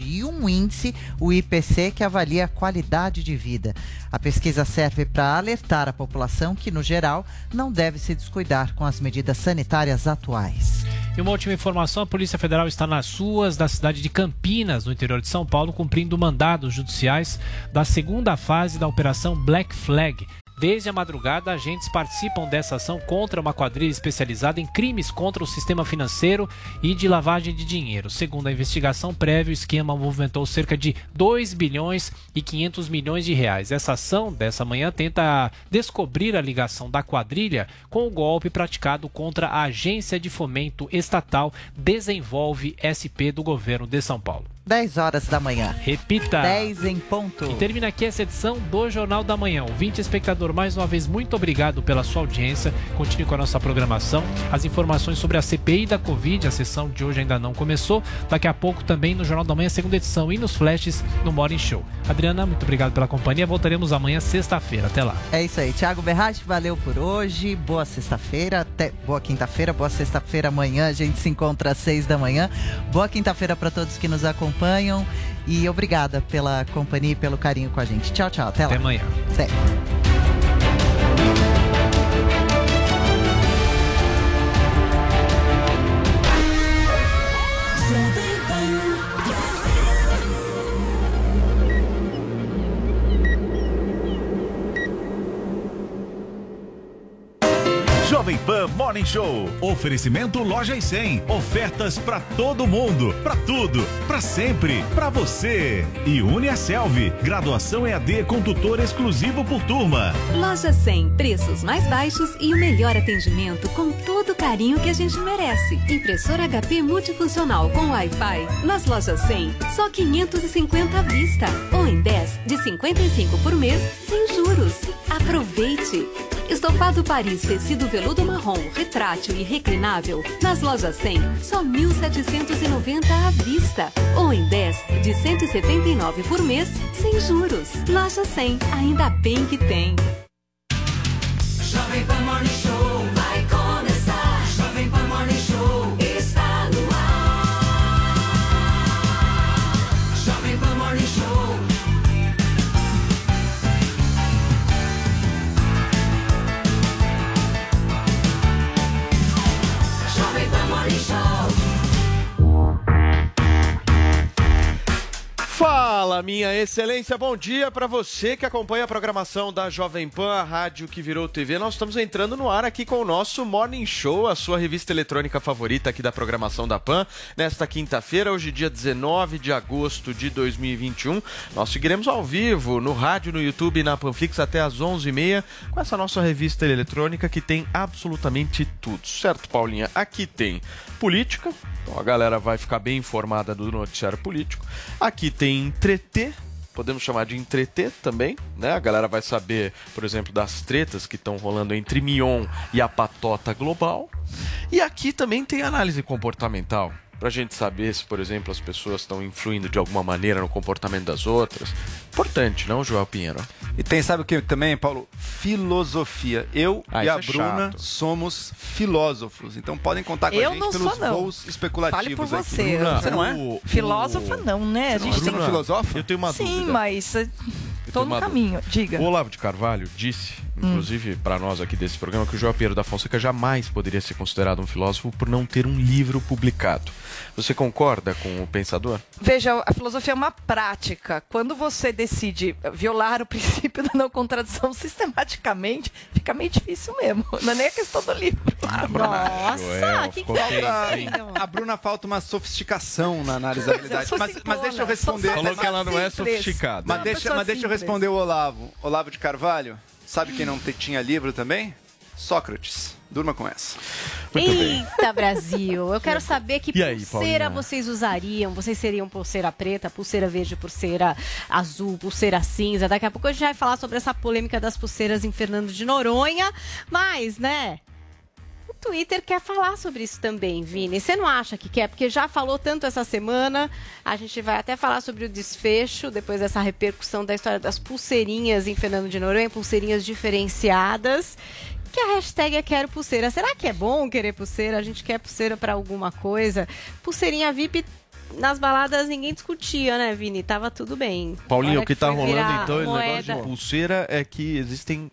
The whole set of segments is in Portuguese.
E um índice, o IPC, que avalia a qualidade de vida. A pesquisa serve para alertar a população que, no geral, não deve se descuidar com as medidas sanitárias atuais. E uma última informação: a Polícia Federal está nas ruas da cidade de Campinas, no interior de São Paulo, cumprindo mandados judiciais da segunda fase da Operação Black Flag. Desde a madrugada, agentes participam dessa ação contra uma quadrilha especializada em crimes contra o sistema financeiro e de lavagem de dinheiro. Segundo a investigação prévia, o esquema movimentou cerca de 2 bilhões e 500 milhões de reais. Essa ação dessa manhã tenta descobrir a ligação da quadrilha com o golpe praticado contra a Agência de Fomento Estatal Desenvolve SP do governo de São Paulo. 10 horas da manhã. Repita. 10 em ponto. E termina aqui essa edição do Jornal da Manhã. Ouvinte espectador, mais uma vez, muito obrigado pela sua audiência. Continue com a nossa programação. As informações sobre a CPI da Covid, a sessão de hoje ainda não começou. Daqui a pouco também no Jornal da Manhã, segunda edição, e nos flashes no Morning Show. Adriana, muito obrigado pela companhia. Voltaremos amanhã, sexta-feira. Até lá. É isso aí. Thiago Berratti, valeu por hoje. Boa sexta-feira, até boa quinta-feira, boa sexta-feira amanhã. A gente se encontra às seis da manhã. Boa quinta-feira para todos que nos acompanham e obrigada pela companhia e pelo carinho com a gente. Tchau, tchau. Até, Até lá. amanhã. Até. Jovem Pan Morning Show. Oferecimento Loja e 100. Ofertas para todo mundo, para tudo, para sempre, para você. E Uniaselv. Graduação EAD com tutor exclusivo por turma. Loja 100, preços mais baixos e o melhor atendimento com todo o carinho que a gente merece. Impressora HP multifuncional com Wi-Fi. Nas lojas 100, só 550 à vista. Ou em 10 de 55 por mês, sem juros. Aproveite! Estofado Paris tecido veludo marrom, retrátil e reclinável. Nas lojas 100, só 1.790 à vista. Ou em 10 de 179 por mês, sem juros. Loja 100, ainda bem que tem. Jovem Pan Morning Show excelência, bom dia para você que acompanha a programação da Jovem Pan, a rádio que virou TV. Nós estamos entrando no ar aqui com o nosso Morning Show, a sua revista eletrônica favorita aqui da programação da Pan. Nesta quinta-feira, hoje dia 19 de agosto de 2021, nós seguiremos ao vivo no rádio, no YouTube e na Panflix até às 11h30 com essa nossa revista eletrônica que tem absolutamente tudo. Certo, Paulinha? Aqui tem política, então a galera vai ficar bem informada do noticiário político. Aqui tem entreter, podemos chamar de entreter também, né? A galera vai saber, por exemplo, das tretas que estão rolando entre Mion e a patota global. E aqui também tem análise comportamental. Pra gente saber se, por exemplo, as pessoas estão influindo de alguma maneira no comportamento das outras. Importante, não, Joel Pinheiro? E tem, sabe o que também, Paulo? Filosofia. Eu Ah, e a é Bruna chato. somos filósofos. Então podem contar com Eu a gente não pelos sou, não. voos especulativos Fale por aqui. você. Bruna, você não é? O- Filósofa não, né? A Você gente você tem não filosofa? Eu tenho uma Sim, dúvida. mas eh, tenho no caminho. Diga. O Olavo de Carvalho disse, Hum. inclusive para nós aqui desse programa, que o João Pinheiro da Fonseca jamais poderia ser considerado um filósofo por não ter um livro publicado. Você concorda com o pensador? Veja, a filosofia é uma prática. Quando você decide violar o princípio da não contradição sistematicamente, fica meio difícil mesmo. Não é nem a questão do livro. Nossa, que A Bruna falta uma sofisticação na análise da sou Mas, mas deixa eu responder. Falou que ela não é sofisticada. Mas deixa, mas deixa eu responder o Olavo. Olavo de Carvalho, sabe quem não tinha livro também? Sócrates. Durma com essa. Eita, Brasil! Eu quero saber que E aí, pulseira Paulinha? vocês usariam. Vocês seriam pulseira preta, pulseira verde, pulseira azul, pulseira cinza. Daqui a pouco a gente vai falar sobre essa polêmica das pulseiras em Fernando de Noronha. Mas, né? Twitter quer falar sobre isso também, Vini. Você não acha que quer? Porque já falou tanto essa semana. A gente vai até falar sobre o desfecho, depois dessa repercussão da história das pulseirinhas em Fernando de Noronha, pulseirinhas diferenciadas. Que a hashtag é quero pulseira. Será que é bom querer pulseira? A gente quer pulseira pra alguma coisa? Pulseirinha VIP nas baladas ninguém discutia, né, Vini? Tava tudo bem. Paulinho, o que tá foi rolando então, esse negócio moeda. de pulseira é que existem.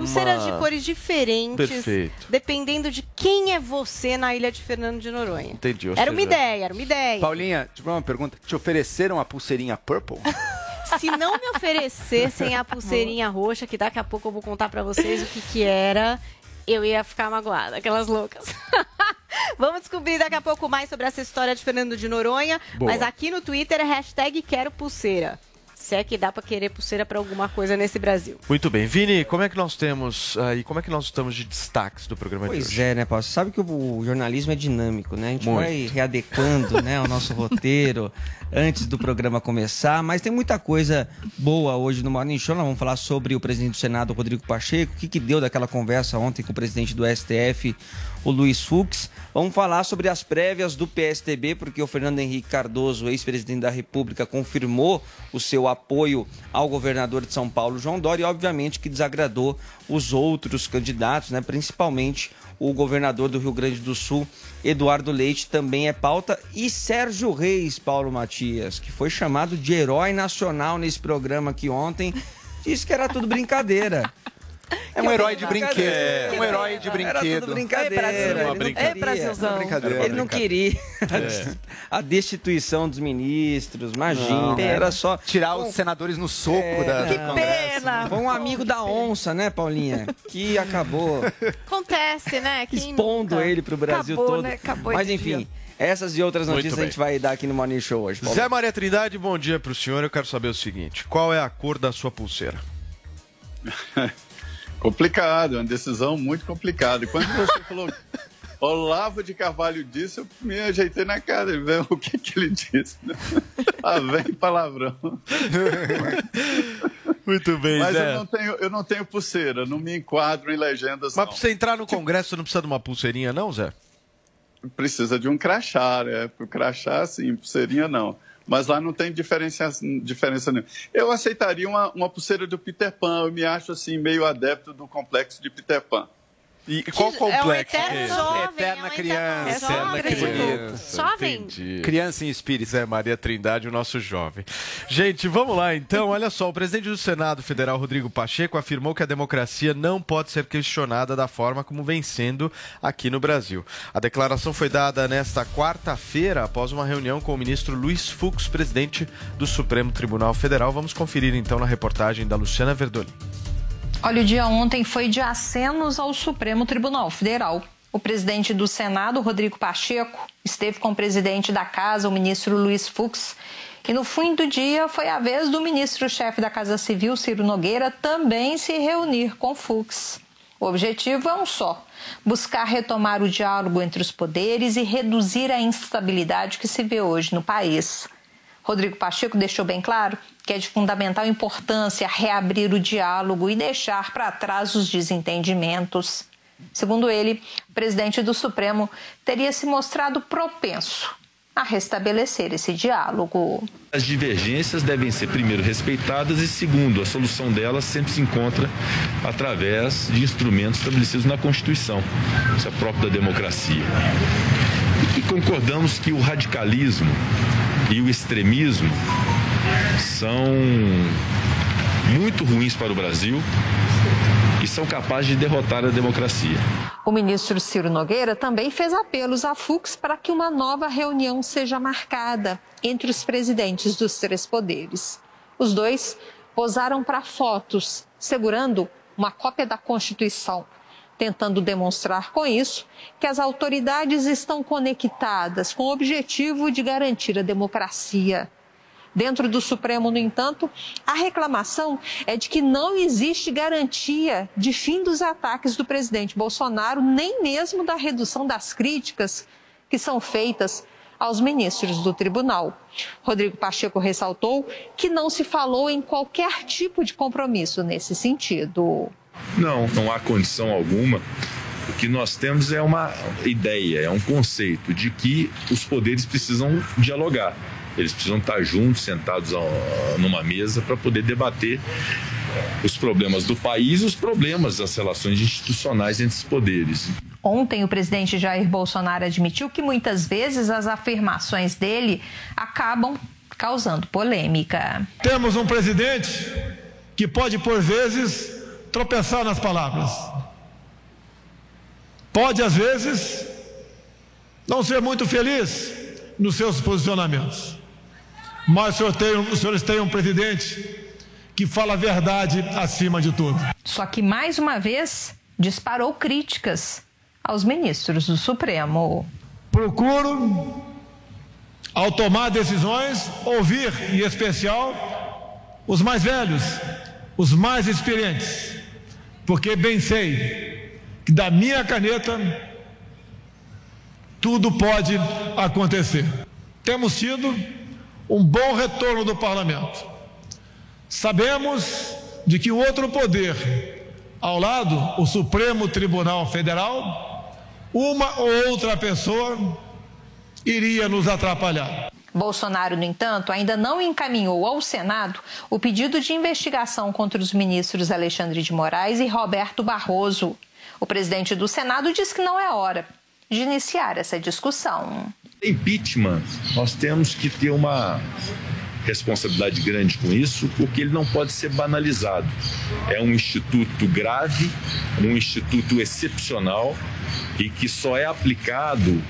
Pulseiras uma- de cores diferentes, Perfeito. dependendo de quem é você na ilha de Fernando de Noronha. Entendi. Era uma seja, ideia, era uma ideia. Paulinha, deixa eu fazer uma pergunta. Te ofereceram a pulseirinha purple? Se não me oferecessem a pulseirinha roxa, que daqui a pouco eu vou contar pra vocês o que que era, eu ia ficar magoada, aquelas loucas. Vamos descobrir daqui a pouco mais sobre essa história de Fernando de Noronha. Boa. Mas aqui no Twitter é hashtag quero pulseira. Se é que dá pra querer pulseira pra alguma coisa nesse Brasil. Muito bem. Vini, como é que nós temos aí, como é que nós estamos de destaques do programa de Pois hoje? é, né, Paulo? Você sabe que o, o jornalismo é dinâmico, né? A gente Muito. vai readequando né, o nosso roteiro antes do programa começar, mas tem muita coisa boa hoje no Morning Show. Nós vamos falar sobre o presidente do Senado, Rodrigo Pacheco, o que, que deu daquela conversa ontem com o presidente do STF, o Luiz Fux. Vamos falar sobre as prévias do PSTB, porque o Fernando Henrique Cardoso, ex-presidente da República, confirmou o seu apoio ao governador de São Paulo, João Dória, e obviamente que desagradou os outros candidatos, né? principalmente o governador do Rio Grande do Sul, Eduardo Leite, também é pauta. E Sérgio Reis, Paulo Matias, que foi chamado de herói nacional nesse programa aqui ontem, disse que era tudo brincadeira. É um herói de brinquedo. É um herói de Era brinquedo. tudo brincadeira. Ele Uma não brincadeira. queria. Ei, Brasilzão. Uma brincadeira. Ele não queria É. a destituição dos ministros, imagina. Não. era só Tirar os senadores no soco É, da que Congresso. Foi um amigo da onça, né, Paulinha? Que acabou Acontece, né? Quem expondo nunca? ele pro Brasil Acabou, todo. né? Acabou Mas enfim, dia. essas e outras notícias a gente vai dar aqui no Morning Show hoje. Paulo. Zé Maria Trindade, bom dia pro senhor. Eu quero saber o seguinte: qual é a cor da sua pulseira? Complicado, é uma decisão muito complicada. E quando você falou Olavo de Carvalho disse, eu me ajeitei na cara e ver o que, que ele disse. Ah, vem palavrão. Muito bem, Mas Zé. eu não, tenho, eu não tenho pulseira, não me enquadro em legendas. Mas não. pra você entrar no Congresso, você não precisa de uma pulseirinha, não, Zé? Precisa de um crachá, né? Pro crachá, sim, pulseirinha não. Mas lá não tem diferença, diferença nenhuma. Eu aceitaria uma, uma pulseira do Peter Pan. Eu me acho assim meio adepto do complexo de Peter Pan. E qual É um complexo eterno é esse? jovem, Eterna é um criança. Eterna criança. Jovem. Entendi. Criança em espírito. Zé Maria Trindade, o nosso jovem. Gente, vamos lá então. Olha só, o presidente do Senado Federal, Rodrigo Pacheco, afirmou que a democracia não pode ser questionada da forma como vem sendo aqui no Brasil. A declaração foi dada nesta quarta-feira, após uma reunião com o ministro Luiz Fux, presidente do Supremo Tribunal Federal. Vamos conferir então na reportagem da Luciana Verdoli. Olha, o dia ontem foi de acenos ao Supremo Tribunal Federal. O presidente do Senado, Rodrigo Pacheco, esteve com o presidente da Casa, o ministro Luiz Fux. E no fim do dia foi a vez do ministro-chefe da Casa Civil, Ciro Nogueira, também se reunir com Fux. O objetivo é um só: buscar retomar o diálogo entre os poderes e reduzir a instabilidade que se vê hoje no país. Rodrigo Pacheco deixou bem claro que é de fundamental importância reabrir o diálogo e deixar para trás os desentendimentos. Segundo ele, o presidente do Supremo teria se mostrado propenso a restabelecer esse diálogo. As divergências devem ser, primeiro, respeitadas e, segundo, a solução delas sempre se encontra através de instrumentos estabelecidos na Constituição. Isso é próprio da democracia. E concordamos que o radicalismo e o extremismo são muito ruins para o Brasil e são capazes de derrotar a democracia. O ministro Ciro Nogueira também fez apelos a Fux para que uma nova reunião seja marcada entre os presidentes dos três poderes. Os dois posaram para fotos, segurando uma cópia da Constituição, tentando demonstrar com isso que as autoridades estão conectadas com o objetivo de garantir a democracia. Dentro do Supremo, no entanto, a reclamação é de que não existe garantia de fim dos ataques do presidente Bolsonaro, nem mesmo da redução das críticas que são feitas aos ministros do tribunal. Rodrigo Pacheco ressaltou que não se falou em qualquer tipo de compromisso nesse sentido. Não, não há condição alguma. O que nós temos é uma ideia, é um conceito de que os poderes precisam dialogar. Eles precisam estar juntos, sentados numa mesa para poder debater os problemas do país e os problemas das relações institucionais entre os poderes. Ontem, o presidente Jair Bolsonaro admitiu que muitas vezes as afirmações dele acabam causando polêmica. Temos um presidente que pode, por vezes, tropeçar nas palavras. Pode, às vezes, não ser muito feliz nos seus posicionamentos. Mas o senhor tem- os senhores têm um presidente que fala a verdade acima de tudo. Só que, mais uma vez, disparou críticas aos ministros do Supremo. Procuro, ao tomar decisões, ouvir, em especial, os mais velhos, os mais experientes, porque bem sei que da minha caneta tudo pode acontecer. Temos tido um bom retorno do parlamento. Sabemos de que o outro poder, ao lado, o Supremo Tribunal Federal, uma ou outra pessoa iria nos atrapalhar. Bolsonaro, no entanto, ainda não encaminhou ao Senado o pedido de investigação contra os ministros Alexandre de Moraes e Roberto Barroso. O presidente do Senado diz que não é hora de iniciar essa discussão. Impeachment, nós temos que ter uma responsabilidade grande com isso, porque ele não pode ser banalizado. É um instituto grave, um instituto excepcional e que só é aplicado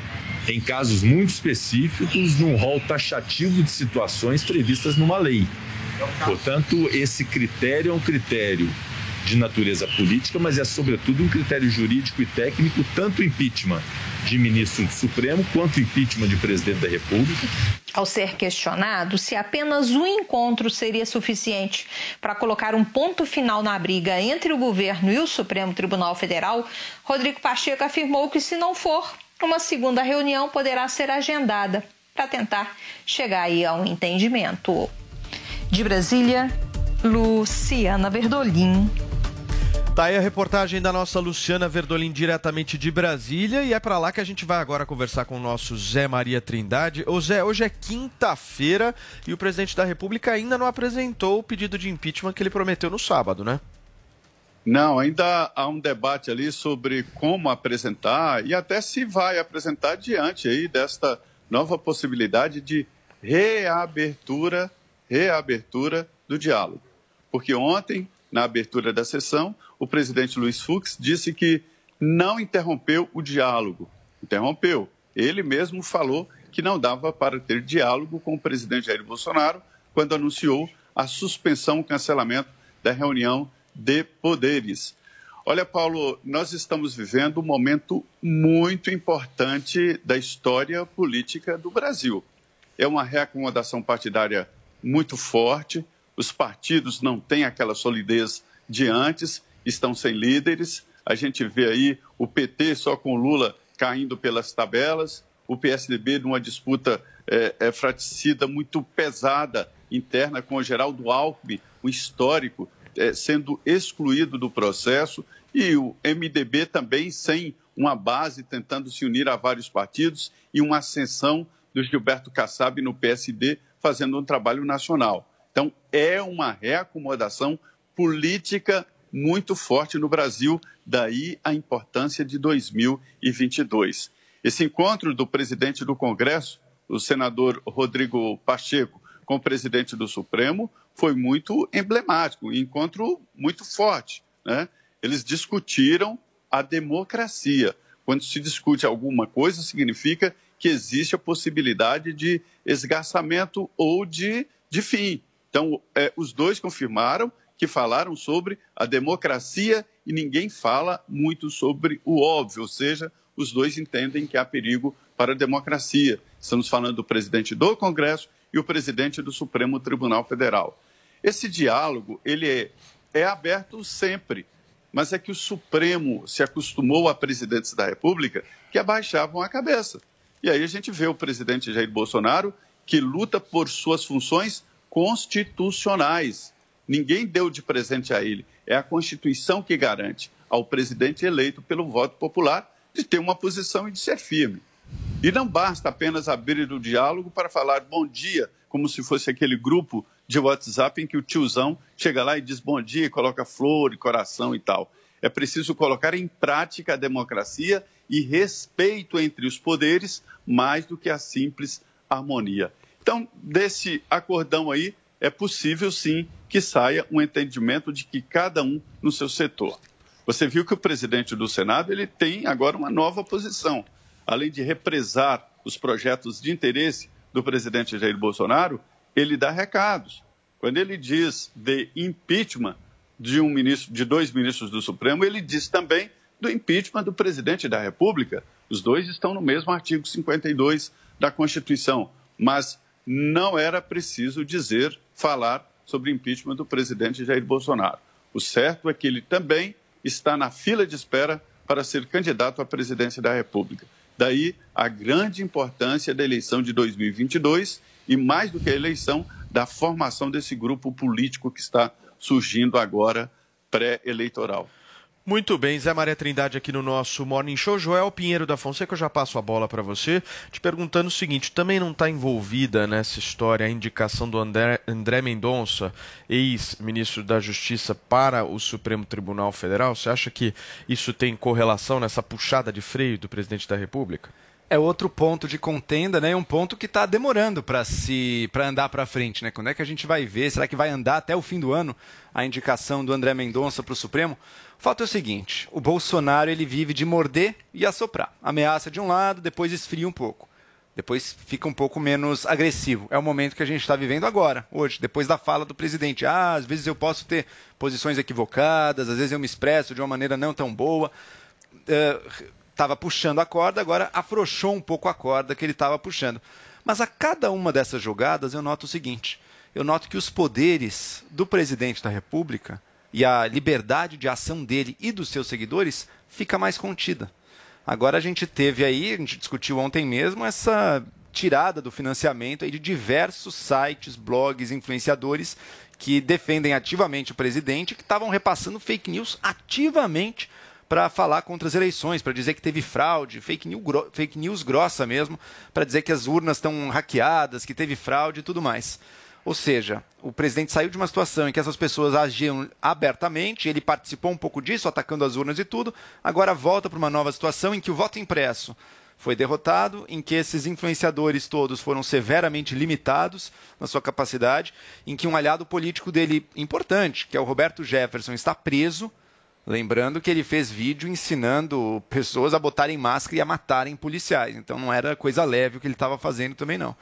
em casos muito específicos, num rol taxativo de situações previstas numa lei. Portanto, esse critério é um critério de natureza política, mas é sobretudo um critério jurídico e técnico, tanto impeachment de ministro do Supremo quanto impeachment de presidente da República. Ao ser questionado se apenas um encontro seria suficiente para colocar um ponto final na briga entre o governo e o Supremo Tribunal Federal, Rodrigo Pacheco afirmou que, se não for, uma segunda reunião poderá ser agendada para tentar chegar aí a um entendimento. De Brasília, Luciana Verdolim. Tá aí a reportagem da nossa Luciana Verdolim diretamente de Brasília e é pra lá que a gente vai agora conversar com o nosso Zé Maria Trindade. Ô Zé, hoje é quinta-feira e o presidente da República ainda não apresentou o pedido de impeachment que ele prometeu no sábado, né? Não, ainda há um debate ali sobre como apresentar e até se vai apresentar diante aí desta nova possibilidade de reabertura, reabertura do diálogo. Porque ontem, na abertura da sessão, o presidente Luiz Fux disse que não interrompeu o diálogo. Interrompeu. Ele mesmo falou que não dava para ter diálogo com o presidente Jair Bolsonaro quando anunciou a suspensão, o cancelamento da reunião de poderes. Olha, Paulo, nós estamos vivendo um momento muito importante da história política do Brasil. É uma reacomodação partidária muito forte, os partidos não têm aquela solidez de antes, estão sem líderes. A gente vê aí o PT só com Lula caindo pelas tabelas, o PSDB numa disputa é, é, fratricida muito pesada interna com o Geraldo Alckmin, o histórico, é, sendo excluído do processo, e o MDB também sem uma base tentando se unir a vários partidos e uma ascensão do Gilberto Kassab no PSD fazendo um trabalho nacional. Então, é uma reacomodação política muito forte no Brasil, daí a importância de 2022. Esse encontro do presidente do Congresso, o senador Rodrigo Pacheco, com o presidente do Supremo, foi muito emblemático, um encontro muito forte. Né? Eles discutiram a democracia. Quando se discute alguma coisa, significa que existe a possibilidade de esgarçamento ou de, de fim. Então, é, os dois confirmaram que falaram sobre a democracia e ninguém fala muito sobre o óbvio, ou seja, os dois entendem que há perigo para a democracia. Estamos falando do presidente do Congresso e o presidente do Supremo Tribunal Federal. Esse diálogo ele é, é aberto sempre, mas é que o Supremo se acostumou a presidentes da República que abaixavam a cabeça. E aí a gente vê o presidente Jair Bolsonaro que luta por suas funções constitucionais. Ninguém deu de presente a ele. É a Constituição que garante ao presidente eleito pelo voto popular de ter uma posição e de ser firme. E não basta apenas abrir o diálogo para falar bom dia, como se fosse aquele grupo de WhatsApp em que o tiozão chega lá e diz bom dia, e coloca flor e coração e tal. É preciso colocar em prática a democracia e respeito entre os poderes, mais do que a simples harmonia. Então, desse acordão aí, é possível sim que saia um entendimento de que cada um no seu setor. Você viu que o presidente do Senado ele tem agora uma nova posição. Além de represar os projetos de interesse do presidente Jair Bolsonaro, ele dá recados. Quando ele diz de impeachment de um ministro, de dois ministros do Supremo, ele diz também do impeachment do presidente da República. Os dois estão no mesmo artigo 52 da Constituição, mas não era preciso dizer, falar sobre impeachment do presidente Jair Bolsonaro. O certo é que ele também está na fila de espera para ser candidato à presidência da República. Daí a grande importância da eleição de 2022 e, mais do que a eleição, da formação desse grupo político que está surgindo agora pré-eleitoral. Muito bem, Zé Maria Trindade aqui no nosso Morning Show. Joel Pinheiro da Fonseca, eu já passo a bola para você, te perguntando o seguinte: também não está envolvida nessa história a indicação do André, André Mendonça, ex-ministro da Justiça, para o Supremo Tribunal Federal? Você acha que isso tem correlação nessa puxada de freio do presidente da República? É outro ponto de contenda, né? Um ponto que está demorando para se para andar para frente, né? Quando é que a gente vai ver? Será que vai andar até o fim do ano a indicação do André Mendonça para o Supremo? O fato é o seguinte: o Bolsonaro ele vive de morder e assoprar. Ameaça de um lado, depois esfria um pouco. Depois fica um pouco menos agressivo. É o momento que a gente está vivendo agora, hoje, depois da fala do presidente. Ah, às vezes eu posso ter posições equivocadas, às vezes eu me expresso de uma maneira não tão boa. Uh, estava puxando a corda, agora afrouxou um pouco a corda que ele estava puxando. Mas a cada uma dessas jogadas eu noto o seguinte: eu noto que os poderes do presidente da República e a liberdade de ação dele e dos seus seguidores fica mais contida. Agora a gente teve aí, a gente discutiu ontem mesmo, essa tirada do financiamento aí de diversos sites, blogs, influenciadores que defendem ativamente o presidente, que estavam repassando fake news ativamente para falar contra as eleições, para dizer que teve fraude, fake news, fake news grossa mesmo, para dizer que as urnas estão hackeadas, que teve fraude e tudo mais. Ou seja, o presidente saiu de uma situação em que essas pessoas agiam abertamente, ele participou um pouco disso, atacando as urnas e tudo, agora volta para uma nova situação em que o voto impresso foi derrotado, em que esses influenciadores todos foram severamente limitados na sua capacidade, em que um aliado político dele importante, que é o Roberto Jefferson, está preso Lembrando que ele fez vídeo ensinando pessoas a botarem máscara e a matarem policiais. Então não era coisa leve o que ele estava fazendo também não.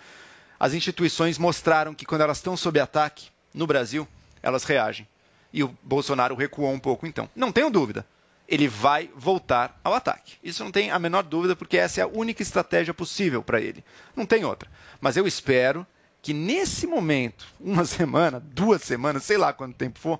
As instituições mostraram que quando elas estão sob ataque no Brasil, elas reagem. E o Bolsonaro recuou um pouco então. Não tenho dúvida. Ele vai voltar ao ataque. Isso não tem a menor dúvida, porque essa é a única estratégia possível para ele. Não tem outra. Mas eu espero que nesse momento, uma semana, duas semanas, sei lá quanto tempo for,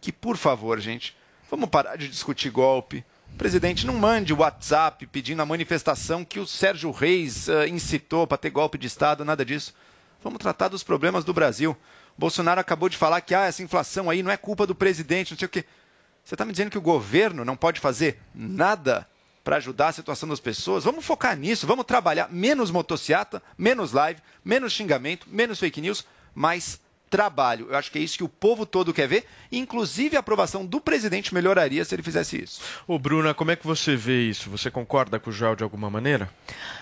que por favor, gente, Vamos parar de discutir golpe. Presidente, não mande WhatsApp pedindo a manifestação que o Sérgio Reis uh, incitou para ter golpe de Estado, nada disso. Vamos tratar dos problemas do Brasil. Bolsonaro acabou de falar que ah, essa inflação aí não é culpa do presidente, não sei o quê. Você está me dizendo que o governo não pode fazer nada para ajudar a situação das pessoas? Vamos focar nisso, vamos trabalhar menos motociata, menos live, menos xingamento, menos fake news, mais trabalho. Eu acho que é isso que o povo todo quer ver. Inclusive, a aprovação do presidente melhoraria se ele fizesse isso. Ô, Bruna, como é que você vê isso? Você concorda com o Joel de alguma maneira?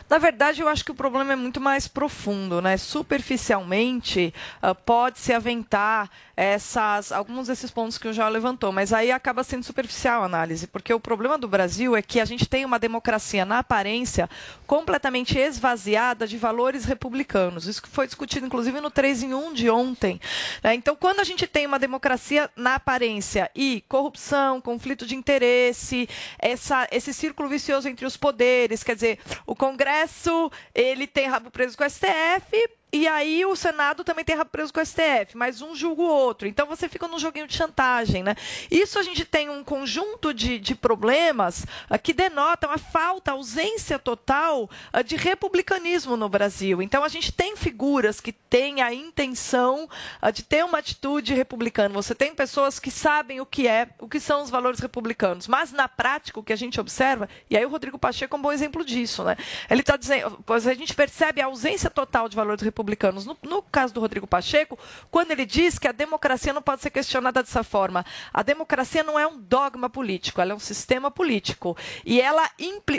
Na verdade, eu acho que o problema é muito mais profundo, né? Superficialmente, uh, pode-se aventar essas, alguns desses pontos que o Joel levantou, mas aí acaba sendo superficial a análise, porque o problema do Brasil é que a gente tem uma democracia, na aparência, completamente esvaziada de valores republicanos. Isso foi discutido, inclusive, no 3 em 1 de ontem. Né? Então, quando a gente tem uma democracia na aparência e corrupção, conflito de interesse, essa, esse círculo vicioso entre os poderes, quer dizer, o Congresso ele tem rabo preso com o STF e aí o Senado também tem preso com o STF, mas um julga o outro. Então você fica num joguinho de chantagem, né? Isso a gente tem um conjunto de, de problemas ah, que denotam a falta, a ausência total ah, de republicanismo no Brasil. Então a gente tem figuras que têm a intenção ah, de ter uma atitude republicana. Você tem pessoas que sabem o que é, o que são os valores republicanos. Mas na prática, o que a gente observa, e aí o Rodrigo Pacheco é um bom exemplo disso, né? Ele está dizendo, a gente percebe a ausência total de valores republicanos republicanos. No, no, caso do Rodrigo Pacheco, quando ele diz que a democracia não pode ser questionada dessa forma. A democracia não é um dogma político, ela é um sistema político. E ela,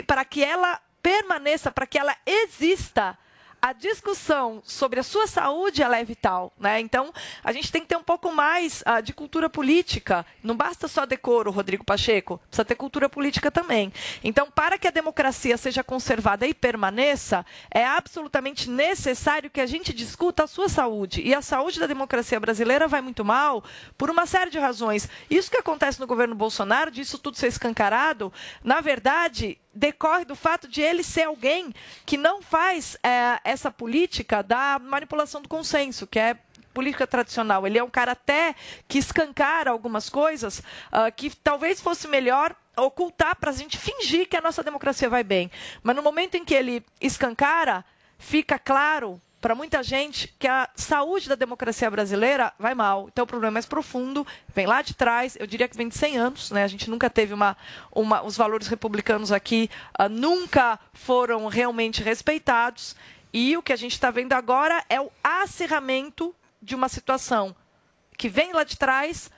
para que ela permaneça, para que ela exista, a discussão sobre a sua saúde ela é vital, né? Então a gente tem que ter um pouco mais uh, de cultura política. Não basta só decoro, Rodrigo Pacheco, precisa ter cultura política também. Então, para que a democracia seja conservada e permaneça, é absolutamente necessário que a gente discuta a sua saúde. E a saúde da democracia brasileira vai muito mal por uma série de razões. Isso que acontece no governo Bolsonaro, disso tudo ser escancarado, na verdade, decorre do fato de ele ser alguém que não faz é, essa política da manipulação do consenso, que é política tradicional. Ele é um cara até que escancara algumas coisas uh, que talvez fosse melhor ocultar para a gente fingir que a nossa democracia vai bem. Mas no momento em que ele escancara, fica claro para muita gente que a saúde da democracia brasileira vai mal. Então o problema é mais profundo, vem lá de trás, eu diria que vem de 100 anos. Né? A gente nunca teve uma. uma os valores republicanos aqui uh, nunca foram realmente respeitados. E o que a gente está vendo agora é o acerramento de uma situação que vem lá de trás,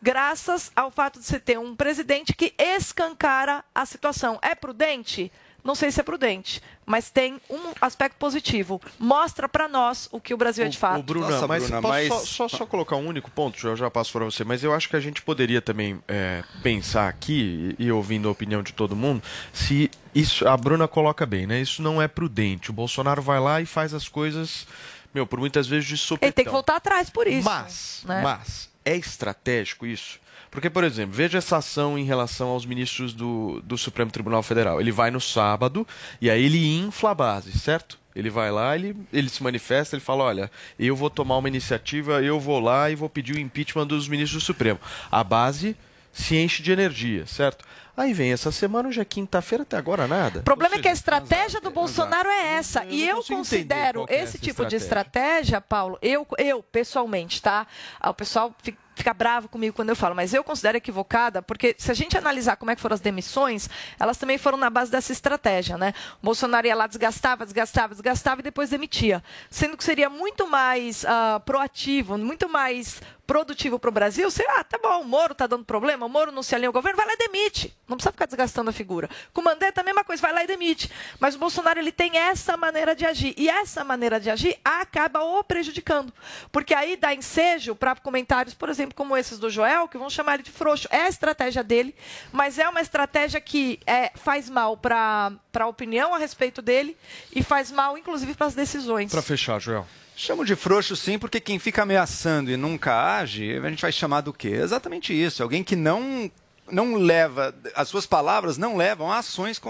graças ao fato de você ter um presidente que escancara a situação. É prudente? Não sei se é prudente, mas tem um aspecto positivo. Mostra para nós o que o Brasil é de fato. O Bruna, Nossa, mas Bruna, posso mas... Só, só, só, colocar um único ponto, eu já passo para você, mas eu acho que a gente poderia também é, pensar aqui, e, e ouvindo a opinião de todo mundo, se isso, a Bruna coloca bem, né? Isso não é prudente. O Bolsonaro vai lá e faz as coisas, meu, por muitas vezes de supetão. Ele tem que voltar atrás por isso. Mas, né? mas, é estratégico isso? Porque, por exemplo, veja essa ação em relação aos ministros do, do Supremo Tribunal Federal. Ele vai no sábado e aí ele infla a base, certo? Ele vai lá, ele, ele se manifesta, ele fala: olha, eu vou tomar uma iniciativa, eu vou lá e vou pedir o impeachment dos ministros do Supremo. A base se enche de energia, certo? Aí vem essa semana, hoje é quinta-feira, até agora nada. O problema seja, é que a estratégia do Bolsonaro é essa. Eu e eu considero é esse tipo estratégia. de estratégia, Paulo, eu, eu pessoalmente, tá? O pessoal fica fica bravo comigo quando eu falo, mas eu considero equivocada, porque se a gente analisar como é que foram as demissões, elas também foram na base dessa estratégia, né? O Bolsonaro ia lá, desgastava, desgastava, desgastava e depois demitia. Sendo que seria muito mais uh, proativo, muito mais produtivo para o Brasil, você, ah, tá bom, o Moro tá dando problema, o Moro não se alinha ao governo, vai lá e demite. Não precisa ficar desgastando a figura. Com o Mandetta, a mesma coisa, vai lá e demite. Mas o Bolsonaro, ele tem essa maneira de agir. E essa maneira de agir acaba o prejudicando. Porque aí dá ensejo para comentários, por exemplo, como esses do Joel, que vão chamar ele de frouxo. É a estratégia dele, mas é uma estratégia que é, faz mal para a opinião a respeito dele e faz mal, inclusive, para as decisões. Para fechar, Joel. Chamo de frouxo sim, porque quem fica ameaçando e nunca age, a gente vai chamar do quê? Exatamente isso. Alguém que não não leva, as suas palavras não levam a ações,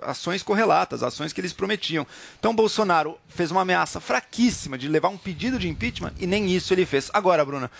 ações correlatas, ações que eles prometiam. Então Bolsonaro fez uma ameaça fraquíssima de levar um pedido de impeachment e nem isso ele fez. Agora, Bruna,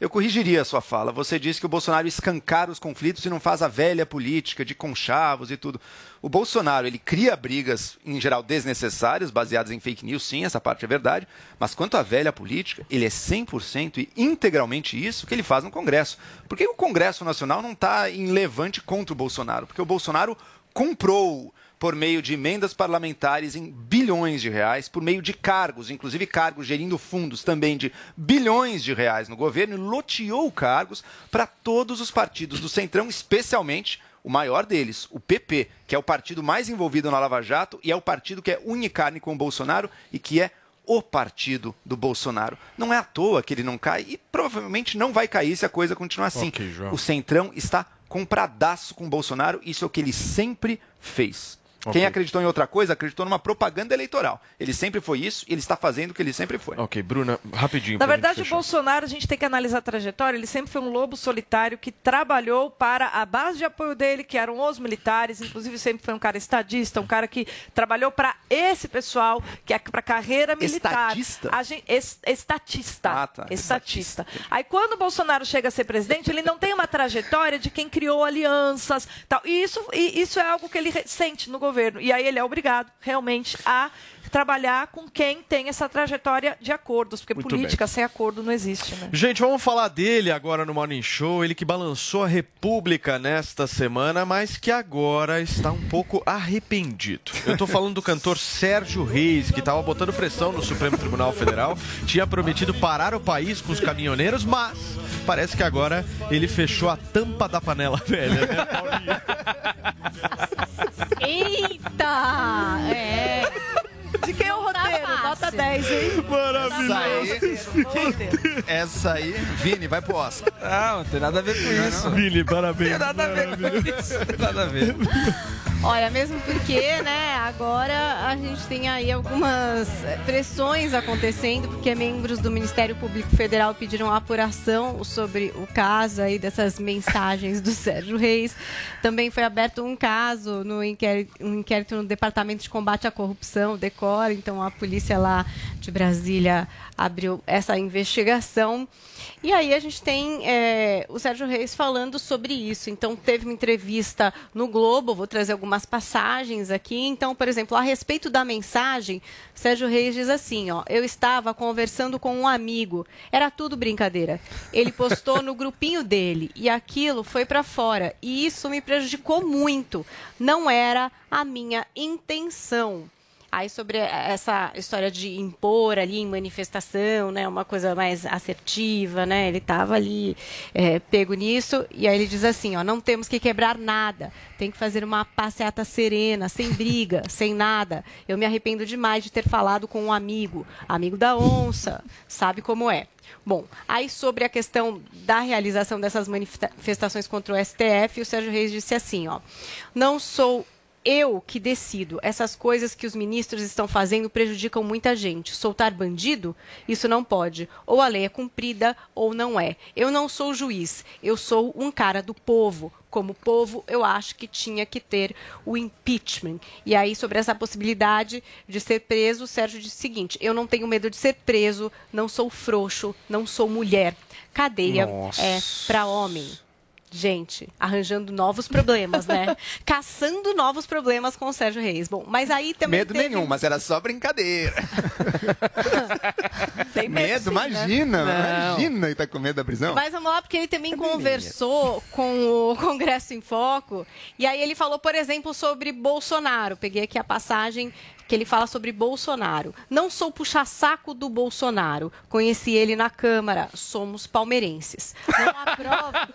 eu corrigiria a sua fala. Você disse que o Bolsonaro escancara os conflitos e não faz a velha política de conchavos e tudo. O Bolsonaro, ele cria brigas, em geral, desnecessárias, baseadas em fake news, sim, essa parte é verdade. Mas quanto à velha política, ele é 100% e integralmente isso que ele faz no Congresso. Por que o Congresso Nacional não está em levante contra o Bolsonaro? Porque o Bolsonaro comprou por meio de emendas parlamentares em bilhões de reais, por meio de cargos, inclusive cargos gerindo fundos também de bilhões de reais no governo, e loteou cargos para todos os partidos do Centrão, especialmente o maior deles, o PP, que é o partido mais envolvido na Lava Jato e é o partido que é unicarne com o Bolsonaro e que é o partido do Bolsonaro. Não é à toa que ele não cai e provavelmente não vai cair se a coisa continuar assim. Okay, o Centrão está compradaço com o Bolsonaro, isso é o que ele sempre fez. Quem Ok. acreditou em outra coisa, acreditou numa propaganda eleitoral. Ele sempre foi isso e ele está fazendo o que ele sempre foi. Ok, Bruna, rapidinho. Na verdade, o. Bolsonaro, a gente tem que analisar a trajetória. Ele sempre foi um lobo solitário que trabalhou para a base de apoio dele, que eram os militares. Inclusive, sempre foi um cara estadista, um cara que trabalhou para esse pessoal, que é para a carreira militar. Estadista? A gente, es- estatista. Ah, tá. Estatista. Aí, quando o Bolsonaro chega a ser presidente, ele não tem uma trajetória de quem criou alianças. Tal. E, isso, e isso é algo que ele sente no governo. E aí ele é obrigado, realmente, a trabalhar com quem tem essa trajetória de acordos, porque Muito política bem. sem acordo não existe, né? Gente, vamos falar dele agora no Morning Show. Ele que balançou a República nesta semana, mas que agora está um pouco arrependido. Eu tô falando do cantor Sérgio Reis, que estava botando pressão no Supremo Tribunal Federal, tinha prometido parar o país com os caminhoneiros, mas parece que agora ele fechou a tampa da panela velha, né? Eita! É. De quem é o roteiro? Nota 10, hein? Maravilhoso. Essa aí, Vini, vai pro Oscar. Não, não tem nada a ver com isso. Vini, parabéns. Tem nada a ver com isso. Tem nada a ver. Olha, mesmo porque, né, agora a gente tem aí algumas pressões acontecendo, porque membros do Ministério Público Federal pediram apuração sobre o caso aí dessas mensagens do Sérgio Reis. Também foi aberto um caso no inquérito, um inquérito no Departamento de Combate à Corrupção, o DECOR, então a polícia lá de Brasília abriu essa investigação. E aí a gente tem é, o Sérgio Reis falando sobre isso. Então teve uma entrevista no Globo, vou trazer algumas passagens aqui. Então, por exemplo, a respeito da mensagem, Sérgio Reis diz assim, ó, eu estava conversando com um amigo, era tudo brincadeira. Ele postou no grupinho dele e aquilo foi para fora e isso me prejudicou muito. Não era a minha intenção. Aí sobre essa história de impor ali em manifestação, né, uma coisa mais assertiva, né, ele estava ali é, pego nisso e aí ele diz assim, ó, não temos que quebrar nada, tem que fazer uma passeata serena, sem briga, sem nada. Eu me arrependo demais de ter falado com um amigo, amigo da onça, sabe como é. Bom, aí sobre a questão da realização dessas manifestações contra o STF, o Sérgio Reis disse assim, ó, não sou eu que decido. Essas coisas que os ministros estão fazendo prejudicam muita gente. Soltar bandido? Isso não pode. Ou a lei é cumprida ou não é. Eu não sou juiz. Eu sou um cara do povo. Como povo, eu acho que tinha que ter o impeachment. E aí, sobre essa possibilidade de ser preso, o Sérgio disse o seguinte: eu não tenho medo de ser preso, não sou frouxo, não sou mulher. Cadeia Nossa. é para homem. Gente, arranjando novos problemas, né? Caçando novos problemas com o Sérgio Reis. Bom, mas aí também. Medo teve- nenhum, mas era só brincadeira. Tem medo, sim, né? imagina. Não. Imagina que tá com medo da prisão. Mas vamos lá, porque ele também conversou com o Congresso em Foco. E aí ele falou, por exemplo, sobre Bolsonaro. Peguei aqui a passagem que ele fala sobre Bolsonaro. Não sou puxa-saco do Bolsonaro. Conheci ele na Câmara. Somos palmeirenses. Não há prova.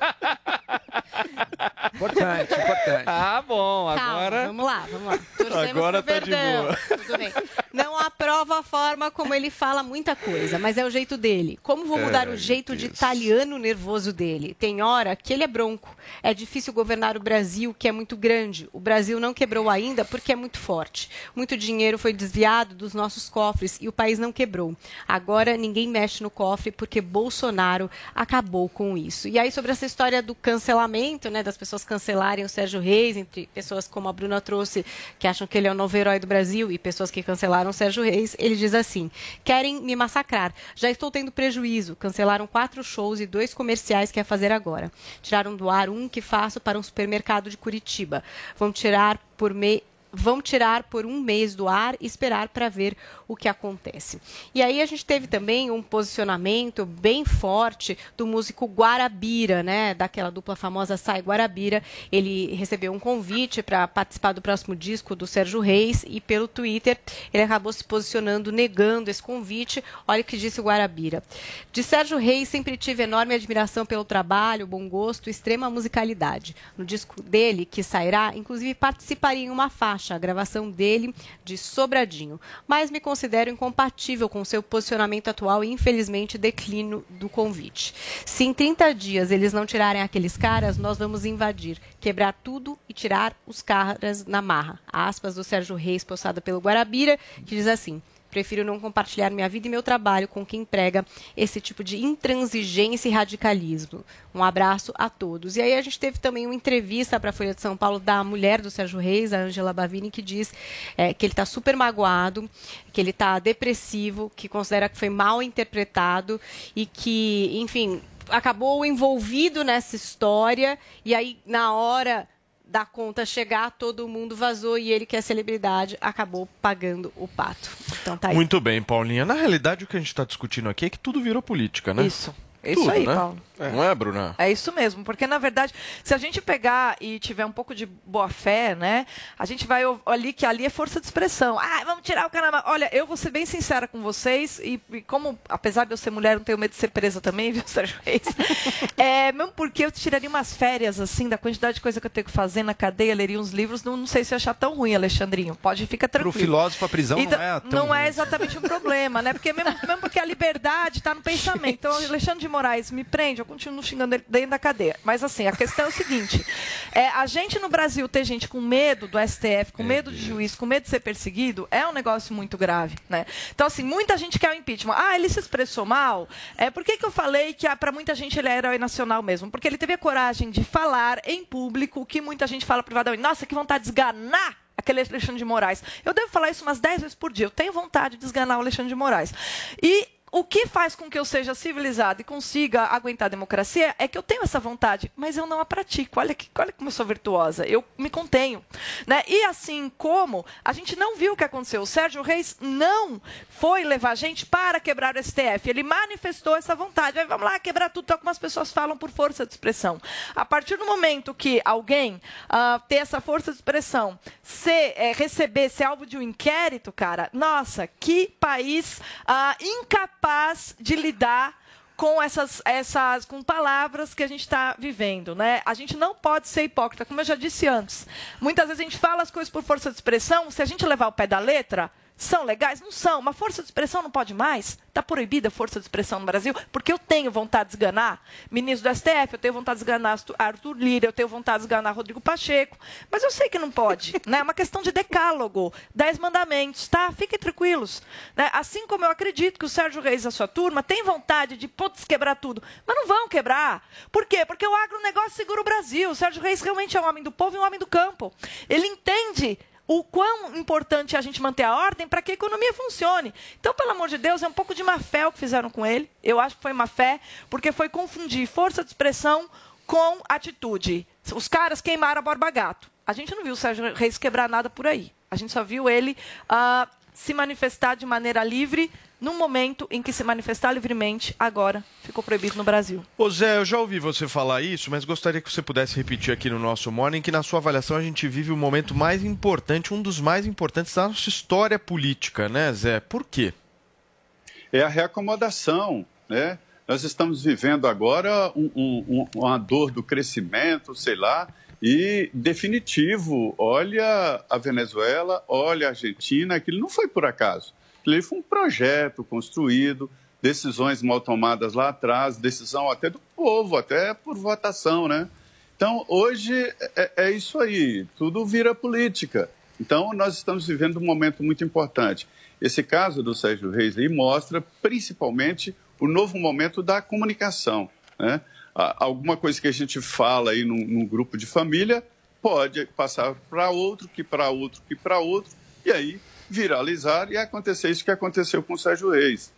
Importante, importante. Ah, bom, Calma, agora. vamos lá, vamos lá. Torcemos Agora tá de boa. Tudo bem. Não aprova a forma como ele fala muita coisa, mas é o jeito dele. Como vou mudar Ai, o jeito de italiano nervoso dele? Tem hora que ele é bronco. É difícil governar o Brasil, que é muito grande. O Brasil não quebrou ainda porque é muito forte. Muito dinheiro foi desviado dos nossos cofres e o país não quebrou. Agora ninguém mexe no cofre porque Bolsonaro acabou com isso. E aí sobre essa história do cancelamento, né, das pessoas cancelarem o Sérgio Reis, entre pessoas como a Bruna trouxe, que acham que ele é o novo herói do Brasil, e pessoas que cancelaram o Sérgio Reis, ele diz assim: querem me massacrar. Já estou tendo prejuízo. Cancelaram quatro shows e dois comerciais que ia fazer agora. Tiraram do ar um que faço para um supermercado de Curitiba. Vão tirar por meio vão tirar por um mês do ar e esperar para ver o que acontece. E aí a gente teve também um posicionamento bem forte do músico Guarabira, né, daquela dupla famosa Sai Guarabira. Ele recebeu um convite para participar do próximo disco do Sérgio Reis e pelo Twitter ele acabou se posicionando negando esse convite. Olha o que disse o Guarabira. De Sérgio Reis sempre tive enorme admiração pelo trabalho, bom gosto, extrema musicalidade. No disco dele, que sairá, inclusive participaria em uma faixa a gravação dele de Sobradinho, mas me considero incompatível com seu posicionamento atual e, infelizmente, declino do convite. Se em 30 dias eles não tirarem aqueles caras, nós vamos invadir, quebrar tudo e tirar os caras na marra. Aspas do Sérgio Reis, postada pelo Guarabira, que diz assim. Prefiro não compartilhar minha vida e meu trabalho com quem prega esse tipo de intransigência e radicalismo. Um abraço a todos. E aí a gente teve também uma entrevista para a Folha de São Paulo da mulher do Sérgio Reis, a Angela Bavini, que diz é, que ele está super magoado, que ele está depressivo, que considera que foi mal interpretado e que, enfim, acabou envolvido nessa história e aí na hora da conta chegar, todo mundo vazou e ele, que é celebridade, acabou pagando o pato. Então tá aí. Muito bem, Paulinha. Na realidade, o que a gente está discutindo aqui é que tudo virou política, né? Isso. É isso Tudo, aí, né? Paulo. Não é, Bruna? É isso mesmo, porque na verdade, se a gente pegar e tiver um pouco de boa fé, né, a gente vai ali que ali é força de expressão. Ah, vamos tirar o carnaval. Olha, eu vou ser bem sincera com vocês e, e como, apesar de eu ser mulher, não tenho medo de ser presa também, viu, Sérgio Reis? é, mesmo porque eu tiraria umas férias, assim, da quantidade de coisa que eu tenho que fazer na cadeia, leria uns livros, não, não sei se eu achar tão ruim, Alexandrinho. Pode ficar Pro tranquilo. filósofo, a prisão Então, não é tão não é exatamente um problema, né? Porque mesmo, mesmo porque a liberdade está no pensamento. Então, Alexandre de Moraes me prende, eu continuo xingando ele dentro da cadeia. Mas assim, a questão é o seguinte: é, a gente no Brasil ter gente com medo do STF, com medo de juiz, com medo de ser perseguido, é um negócio muito grave, né? Então, assim, muita gente quer o impeachment. Ah, ele se expressou mal. É, por que, que eu falei que para muita gente ele é herói nacional mesmo? Porque ele teve a coragem de falar em público o que muita gente fala privadamente. Nossa, que vontade de esganar aquele Alexandre de Moraes. Eu devo falar isso umas 10 vezes por dia. Eu tenho vontade de esganar o Alexandre de Moraes. E o que faz com que eu seja civilizado e consiga aguentar a democracia é que eu tenho essa vontade, mas eu não a pratico. Olha, que, olha como eu sou virtuosa. Eu me contenho. Né? E assim como a gente não viu o que aconteceu, o Sérgio Reis não foi levar a gente para quebrar o STF. Ele manifestou essa vontade. Aí, vamos lá, quebrar tudo. Então, algumas pessoas falam por força de expressão. A partir do momento que alguém ah, ter essa força de expressão, ser, eh, receber, ser alvo de um inquérito, cara, nossa, que país ah, incapaz de lidar com essas, essas com palavras que a gente está vivendo, né? A gente não pode ser hipócrita, como eu já disse antes. Muitas vezes a gente fala as coisas por força de expressão, se a gente levar o pé da letra, são legais? Não são. Uma força de expressão não pode mais? Está proibida a força de expressão no Brasil? Porque eu tenho vontade de esganar ministro do STF, eu tenho vontade de esganar Arthur Lira, eu tenho vontade de esganar Rodrigo Pacheco, mas eu sei que não pode. né? É uma questão de decálogo, dez mandamentos, tá? Fiquem tranquilos. né? Assim como eu acredito que o Sérgio Reis e a sua turma têm vontade de, putz, quebrar tudo, mas não vão quebrar. Por quê? Porque o agronegócio segura o Brasil. O Sérgio Reis realmente é um homem do povo e um homem do campo. Ele entende o quão importante é a gente manter a ordem para que a economia funcione. Então, pelo amor de Deus, é um pouco de má fé o que fizeram com ele. Eu acho que foi má fé, porque foi confundir força de expressão com atitude. Os caras queimaram a Borba Gato. A gente não viu o Sérgio Reis quebrar nada por aí. A gente só viu ele ah, se manifestar de maneira livre num momento em que se manifestar livremente agora ficou proibido no Brasil. Ô Zé, eu já ouvi você falar isso, mas gostaria que você pudesse repetir aqui no nosso Morning que na sua avaliação a gente vive o momento mais importante, um dos mais importantes da nossa história política, né, Zé? Por quê? é a reacomodação, né? Nós estamos vivendo agora um- um- um- uma dor do crescimento, sei lá, e definitivo. Olha a Venezuela, olha a Argentina, aquilo não foi por acaso. Ali foi um projeto construído, decisões mal tomadas lá atrás, decisão até do povo, até por votação, né? Então, hoje é, é isso aí, tudo vira política. Então, nós estamos vivendo um momento muito importante. Esse caso do Sérgio Reis aí mostra principalmente o novo momento da comunicação. Né? Alguma coisa que a gente fala aí num, num grupo de família pode passar para outro, que para outro, que para outro, e aí viralizar e acontecer isso que aconteceu com o Sérgio Reis.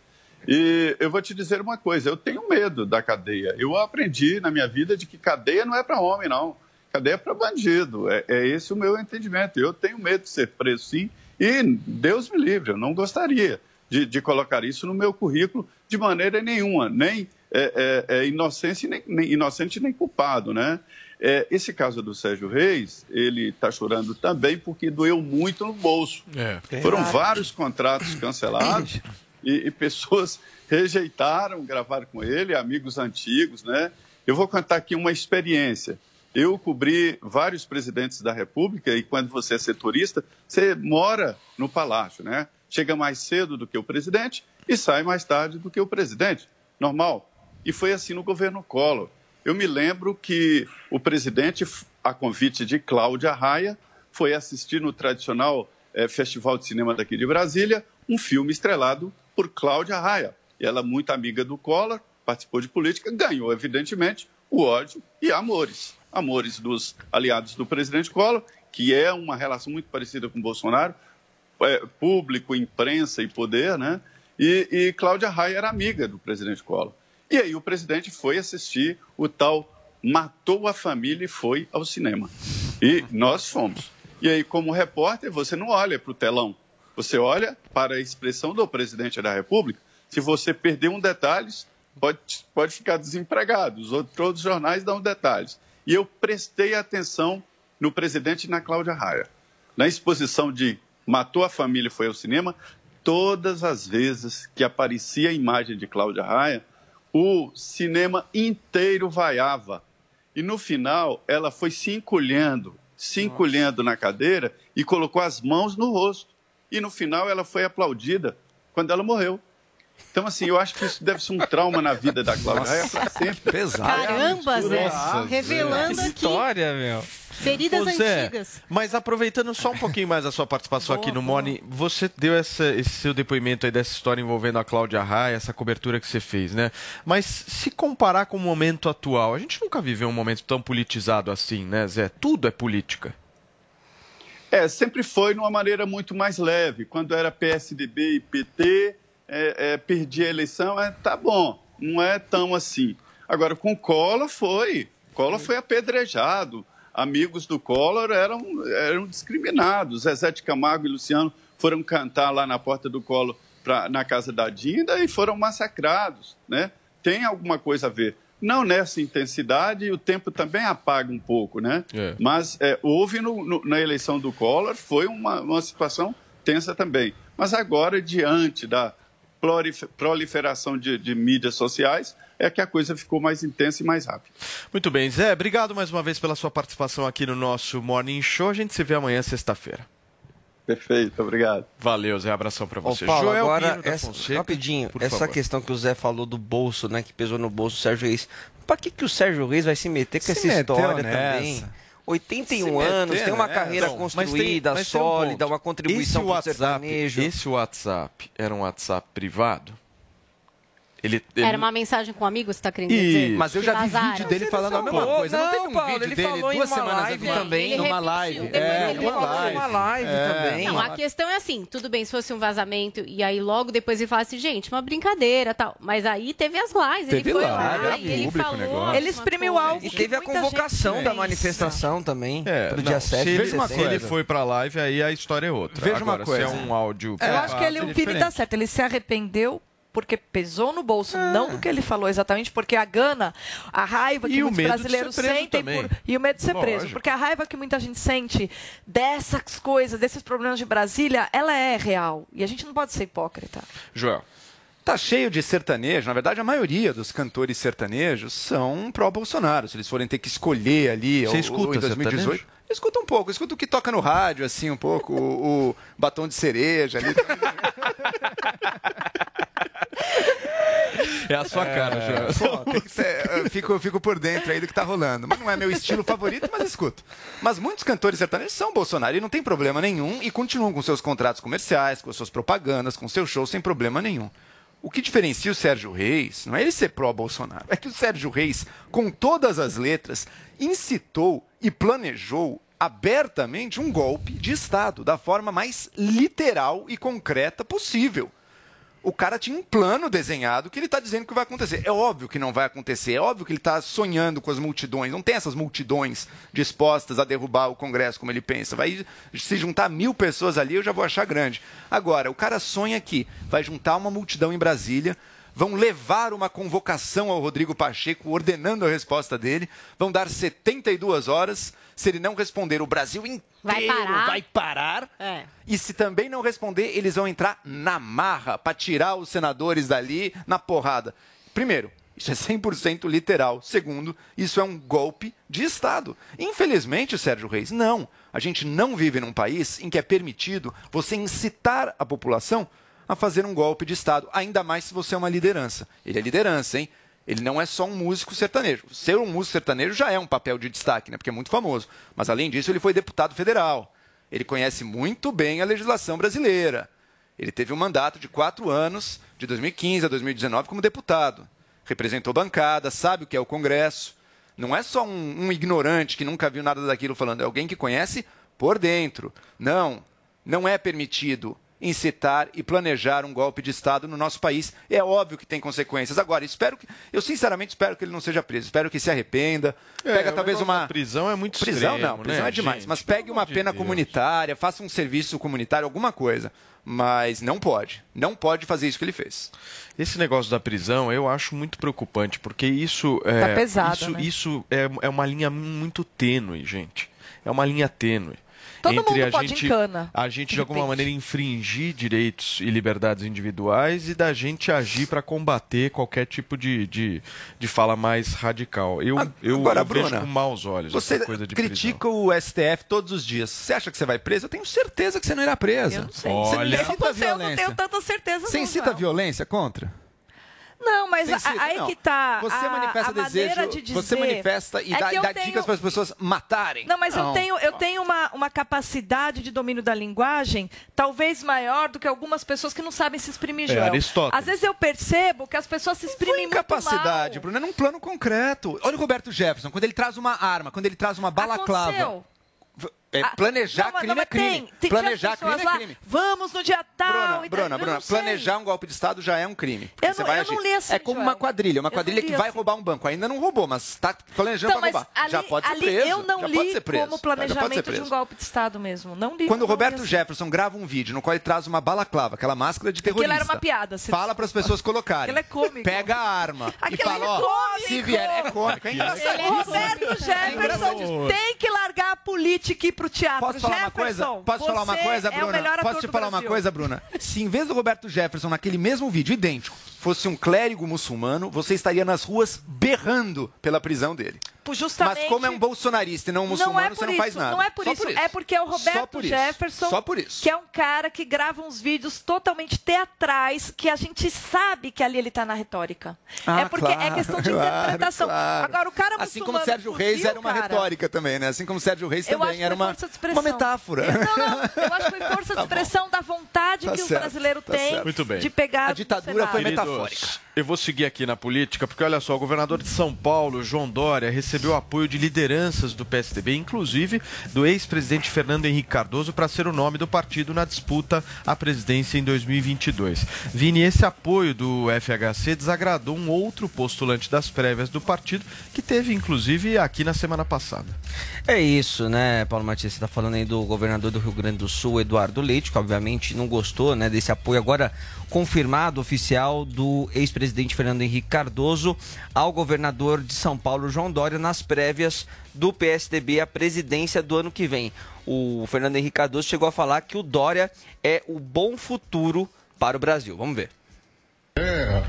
E eu vou te dizer uma coisa, eu tenho medo da cadeia. Eu aprendi na minha vida de que cadeia não é para homem, não. Cadeia é para bandido. É, é esse o meu entendimento. Eu tenho medo de ser preso, sim, e Deus me livre, eu não gostaria de, de colocar isso no meu currículo de maneira nenhuma, nem é, é, é inocente, nem, nem inocente nem culpado, né? É, esse caso do Sérgio Reis, ele está chorando também porque doeu muito no bolso. É. Foram vários contratos cancelados e, e pessoas rejeitaram gravar com ele, amigos antigos, né? Eu vou contar aqui uma experiência. Eu cobri vários presidentes da República e quando você é setorista, você mora no palácio, né? Chega mais cedo do que o presidente e sai mais tarde do que o presidente. Normal. E foi assim no governo Collor. Eu me lembro que o presidente, a convite de Cláudia Raia, foi assistir no tradicional eh, Festival de Cinema daqui de Brasília um filme estrelado por Cláudia Raia. Ela, muito amiga do Collor, participou de política, ganhou, evidentemente, o ódio e amores. Amores dos aliados do presidente Collor, que é uma relação muito parecida com Bolsonaro, é, público, imprensa e poder, né? E, e Cláudia Raia era amiga do presidente Collor. E aí o presidente foi assistir o tal Matou a Família e foi ao cinema. E nós fomos. E aí, como repórter, você não olha para o telão, você olha para a expressão do presidente da República. Se você perder um detalhe, pode, pode ficar desempregado. Os outros, jornais dão detalhes. E eu prestei atenção no presidente e na Cláudia Raia. Na exposição de Matou a Família e foi ao cinema, todas as vezes que aparecia a imagem de Cláudia Raia, o cinema inteiro vaiava. E no final, ela foi se encolhendo, se encolhendo na cadeira e colocou as mãos no rosto. E no final, ela foi aplaudida quando ela morreu. Então, assim, eu acho que isso deve ser um trauma na vida da Cláudia Raia para sempre. Pesado. Caramba, Zé. Nossa, Revelando Zé. aqui História, meu. feridas Zé, antigas. Mas aproveitando só um pouquinho mais a sua participação aqui no Morning, você deu essa- esse seu depoimento aí dessa história envolvendo a Cláudia Raia, essa cobertura que você fez, né? Mas se comparar com o momento atual, a gente nunca viveu um momento tão politizado assim, né, Zé? Tudo é política. É, sempre foi de uma maneira muito mais leve. Quando era PSDB e PT, é, é, perdia a eleição, é, tá bom, não é tão assim. Agora, com Collor foi. Collor foi apedrejado. Amigos do Collor eram, eram discriminados. Zezé de Camargo e Luciano foram cantar lá na porta do Collor, pra, na casa da Dinda, e foram massacrados. Né? Tem alguma coisa a ver. Não nessa intensidade, e o tempo também apaga um pouco, né? Mas é, houve no- no- na eleição do Collor, foi uma, uma situação tensa também. Mas agora, diante da proliferação de, de mídias sociais, é que a coisa ficou mais intensa e mais rápida. Muito bem, Zé, obrigado mais uma vez pela sua participação aqui no nosso Morning Show. A gente se vê amanhã, sexta-feira. Perfeito, obrigado. Valeu, Zé, abração pra Ô, você. Paulo, Joel agora, essa, Fonseca, rapidinho, por essa favor. questão que o Zé falou do bolso, né, que pesou no bolso do Sérgio Reis. Pra que, que o Sérgio Reis vai se meter com Se essa história nessa. também? 81 Se anos, meter, tem uma né? carreira mas construída, mas tem um sólida, ponto. uma contribuição pro WhatsApp, sertanejo. Esse WhatsApp era um WhatsApp privado? Ele, ele- Era uma mensagem com um amigo, você tá querendo dizer? Mas eu já vi Vazaram. vídeo dele falando a mesma coisa. Não, Não, teve um Paulo, vídeo ele dele falou em duas uma semanas live também. Ele Numa live. depois É, ele uma falou live. Uma live É. também. Não, a questão é assim, tudo bem se fosse um vazamento e aí logo depois ele falasse, gente, uma brincadeira tal. Mas aí teve as lives, Teve ele foi live, lá e ele falou. negócio. Ele exprimiu algo E teve a convocação da manifestação também, É, pro não, dia 7 se de ele, setembro. se ele foi pra live, aí a história é outra. Veja uma coisa. se é um áudio Eu acho que ele, o é tá certo, ele se arrependeu porque pesou no bolso, não do que ele falou exatamente, porque a gana, a raiva que E o muitos medo de brasileiros ser preso sentem por, e o medo de ser preso, Lógico. porque a raiva que muita gente sente dessas coisas, desses problemas de Brasília, ela é real e a gente não pode ser hipócrita. Joel. Tá cheio de sertanejo. Na verdade, a maioria dos cantores sertanejos são pró-Bolsonaro. Se eles forem ter que escolher ali Você o- escuta em 2018. sertanejo? Eu escuto um pouco, eu escuto o que toca no rádio, assim, um pouco, o, o batom de cereja ali. É a sua cara. Pô, tem que ser- eu, fico, fico por dentro aí do que tá rolando. Mas não é meu estilo favorito, mas escuto. Mas muitos cantores sertanejos são Bolsonaro e não tem problema nenhum e continuam com seus contratos comerciais, com suas propagandas, com seus shows sem problema nenhum. O que diferencia o Sérgio Reis não é ele ser pró-Bolsonaro, é que o Sérgio Reis, com todas as letras, incitou e planejou abertamente um golpe de Estado da forma mais literal e concreta possível o cara tinha um plano desenhado que ele está dizendo que vai acontecer. É óbvio que não vai acontecer, é óbvio que ele está sonhando com as multidões. Não tem essas multidões dispostas a derrubar o Congresso como ele pensa. Vai se juntar mil pessoas ali, eu já vou achar grande. Agora, o cara sonha que vai juntar uma multidão em Brasília, vão levar uma convocação ao Rodrigo Pacheco ordenando a resposta dele, vão dar 72 horas. Se ele não responder, o Brasil inteiro Vai parar. vai parar. É. E se também não responder, eles vão entrar na marra para tirar os senadores dali na porrada. Primeiro, Isso é 100% literal. Segundo, isso é um golpe de Estado. Infelizmente, Sérgio Reis, não. A gente não vive num país em que é permitido você incitar a população a fazer um golpe de Estado, ainda mais se você é uma liderança. Ele é liderança, hein? Ele não é só um músico sertanejo. Ser um músico sertanejo já é um papel de destaque, né? Porque é muito famoso. Mas além disso, ele foi deputado federal. Ele conhece muito bem a legislação brasileira. Ele teve um mandato de quatro anos, de 2015 a 2019, como deputado. Representou bancada, sabe o que é o Congresso. Não é só um, um ignorante que nunca viu nada daquilo falando, é alguém que conhece por dentro. Não, não é permitido incitar e planejar um golpe de Estado no nosso país. É óbvio que tem consequências. Agora, espero que. Eu sinceramente espero que ele não seja preso. Espero que se arrependa. É, Pega talvez uma. prisão é muito Prisão extremo, não, prisão né, é demais. gente? mas pegue uma pena comunitária, faça um serviço comunitário, alguma coisa. Mas não pode. Não pode fazer isso que ele fez. Esse negócio da prisão eu acho muito preocupante, porque isso é, Tá pesado, isso, né? isso é, é uma linha muito tênue, gente. É uma linha tênue. Todo entre mundo a pode gente, encana, a gente de de alguma repente. maneira infringir direitos e liberdades individuais e da gente agir para combater qualquer tipo de, de, de fala mais radical. Eu, eu, Agora, eu vejo Bruna, com maus olhos Você essa coisa de prisão. critica o STF todos os dias. Você acha que você vai preso? Eu tenho certeza que você não irá presa. Eu não sei. Olha, incita não a sei, eu não violência. tenho tanta certeza. Você não, incita violência contra? Não, mas a- aí não. que tá. Você a, manifesta a maneira desejo, de dizer... você manifesta e É dá, dá tenho- dicas para as pessoas matarem. Não, mas eu tenho, eu tenho uma, uma capacidade de domínio da linguagem talvez maior do que algumas pessoas que não sabem se exprimir, É, Joel. Aristóteles. Às vezes eu percebo que as pessoas se exprimem muito Capacidade, mal. Bruno, é num plano concreto. Olha o Roberto Jefferson, quando ele traz uma arma, quando ele traz uma balaclava. Aconteceu. É, Ah, planejar não, crime não, mas é crime. tem- tem- planejar crime é lá, crime. Vamos no dia tal. Bruna, e tal. Bruna, Bruna, não planejar um golpe de Estado já é um crime. Eu você não- vai eu não agir. li assim, é como Joel. uma quadrilha, uma não quadrilha que vai assim. roubar um banco. Ainda não roubou, mas está planejando Então, para roubar. ali, já pode ser preso. eu não já li pode ser preso. como planejamento de um golpe de Estado mesmo. Não li. Quando o não li Roberto. Jefferson grava um vídeo no qual ele traz uma balaclava, aquela máscara de Aquilo terrorista. era uma piada. Fala para as pessoas colocarem. Aquilo é cômico. Pega a arma e Aquilo fala, é ó, cômico. se vier, é cômico, é. Roberto Jefferson tem que largar a política e ir pro teatro. Posso falar uma coisa? Jefferson, Posso falar uma coisa, é Bruna? ator Posso te falar uma coisa, Bruna? Se em vez do Roberto Jefferson, naquele mesmo vídeo, idêntico, fosse um clérigo muçulmano, você estaria nas ruas berrando pela prisão dele. Por justamente- Mas como é um bolsonarista e não um muçulmano, não é por você não isso, faz nada. Não é por Só isso, é porque é o Roberto por isso. Jefferson, Só por isso. que é um cara que grava uns vídeos totalmente teatrais, que a gente sabe que ali ele tá na retórica. Ah, é porque é claro, questão de interpretação. claro. Agora, o cara Assim como Sérgio Reis era uma cara, retórica também, né? Assim como Sérgio Reis também era uma, força de expressão. uma metáfora. Não, não, eu acho que foi força de expressão da vontade Tá que o certo, brasileiro tá tem certo. Muito bem. de pegar. A ditadura foi Queridos, metafórica. Eu vou seguir aqui na política, porque olha só, o governador de São Paulo, João Dória, recebeu apoio de lideranças do PSDB, inclusive do ex-presidente Fernando Henrique Cardoso, para ser o nome do partido na disputa à presidência em 2022. Vini, esse apoio do FHC desagradou um outro postulante das prévias do partido, que teve inclusive aqui na semana passada. É isso, né, Paulo Matias? Você está falando aí do governador do Rio Grande do Sul, Eduardo Leite, que obviamente não gostou né, desse apoio agora confirmado, oficial, do ex-presidente Fernando Henrique Cardoso ao governador de São Paulo, João Dória, nas prévias do PSDB à presidência do ano que vem. O Fernando Henrique Cardoso chegou a falar que o Dória é o bom futuro para o Brasil. Vamos ver. É,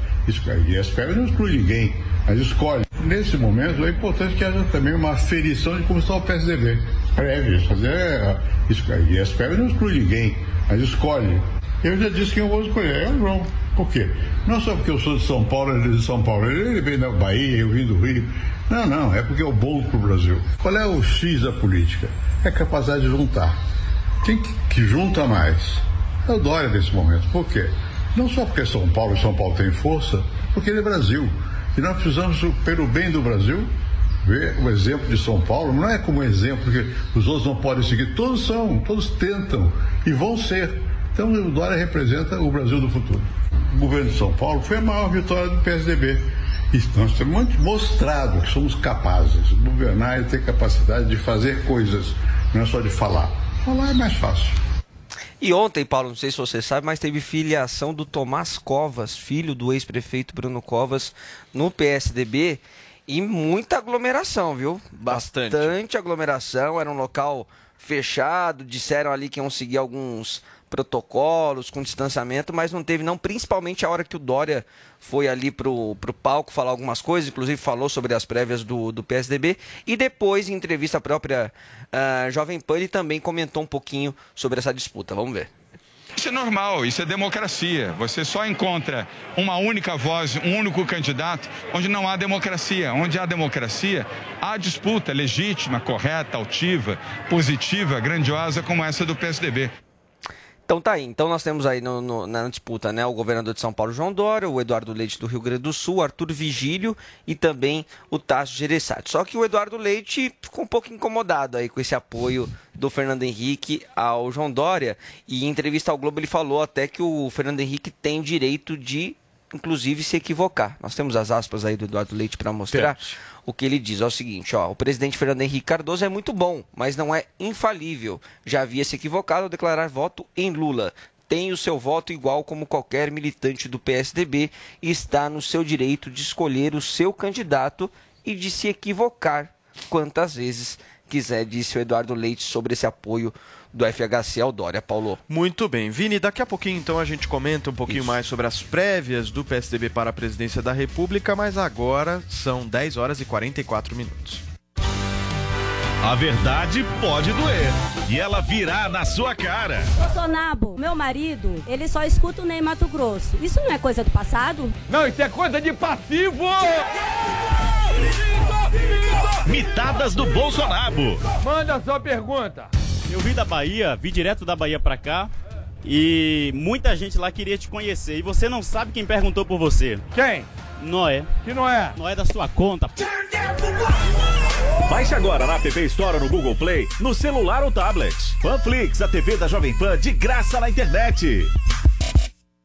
e as prévias não excluem ninguém, mas escolhe. Nesse momento é importante que haja também uma aferição de como está o PSDB. Prévias, fazer é, e as prévias não excluem ninguém, mas escolhe. Eu já disse quem eu vou escolher, é o João. Por quê? Não só porque eu sou de São Paulo, ele é de São Paulo, ele vem da Bahia, eu vim do Rio. Não, não, é porque é o bom para o Brasil. Qual é o X da política? É a capacidade de juntar. Quem que, que junta mais? É o Dória nesse momento. Por quê? Não só porque São Paulo e São Paulo têm força, porque ele é Brasil. E nós precisamos, pelo bem do Brasil, ver o exemplo de São Paulo. Não é como exemplo que os outros não podem seguir. Todos são, todos tentam e vão ser. Então o Dória representa o Brasil do futuro. O governo de São Paulo foi a maior vitória do PSDB. E nós temos mostrado que somos capazes de governar e ter capacidade de fazer coisas, não é só de falar. Falar é mais fácil. E ontem, Paulo, não sei se você sabe, mas teve filiação do Tomás Covas, filho do ex-prefeito Bruno Covas, no PSDB. E muita aglomeração, viu? Bastante. aglomeração. Era um local fechado. Disseram ali que iam seguir alguns protocolos, com distanciamento, mas não teve não, principalmente a hora que o Dória foi ali pro, pro palco falar algumas coisas, inclusive falou sobre as prévias do, do PSDB, e depois, em entrevista própria ah, Jovem Pan, ele também comentou um pouquinho sobre essa disputa. Vamos ver. Isso é normal, isso é democracia. Você só encontra uma única voz, um único candidato, onde não há democracia. Onde há democracia, há disputa legítima, correta, altiva, positiva, grandiosa como essa do PSDB. Então tá aí. Então nós temos aí no- no- na disputa né, o governador de São Paulo, João Dória, o Eduardo Leite do Rio Grande do Sul, Arthur Vigílio e também o Tasso Gereissati. Só que o Eduardo Leite ficou um pouco incomodado aí com esse apoio do Fernando Henrique ao João Dória. E em entrevista ao Globo ele falou até que o Fernando Henrique tem direito de, inclusive, se equivocar. Nós temos as aspas aí do Eduardo Leite para mostrar. O que ele diz é o seguinte, ó, o presidente Fernando Henrique Cardoso é muito bom, mas não é infalível. Já havia se equivocado ao declarar voto em Lula. Tem o seu voto igual como qualquer militante do PSDB e está no seu direito de escolher o seu candidato e de se equivocar quantas vezes quiser, disse o Eduardo Leite sobre esse apoio do FHC ao Dória. Paulo. Muito bem. Vini, daqui a pouquinho então a gente comenta um pouquinho mais sobre as prévias do PSDB para a presidência da República, mas agora são 10 horas e 44 minutos. A verdade pode doer. E ela virá na sua cara. Ô Sonabo, meu marido, ele só escuta o Ney Mato Grosso. Isso não é coisa do passado? Não, isso é coisa de passivo! Mitadas do Bolsonaro. Manda sua pergunta. Eu vim da Bahia, vim direto da Bahia pra cá e muita gente lá queria te conhecer. E você não sabe quem perguntou por você. Quem? Noé. Que não é? Noé da sua conta. Baixe agora na App Store ou no Google Play, no celular ou tablet. Panflix, a TV da Jovem Pan de graça na internet.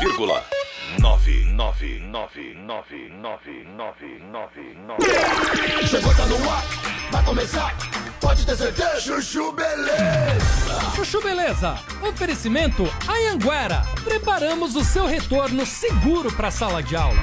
Vírgula. 999999999. Chegou, tá no ar, vai começar, pode ter certeza. Chuchu Beleza. Chuchu Beleza. Oferecimento Anhanguera. Preparamos o seu retorno seguro para a sala de aula.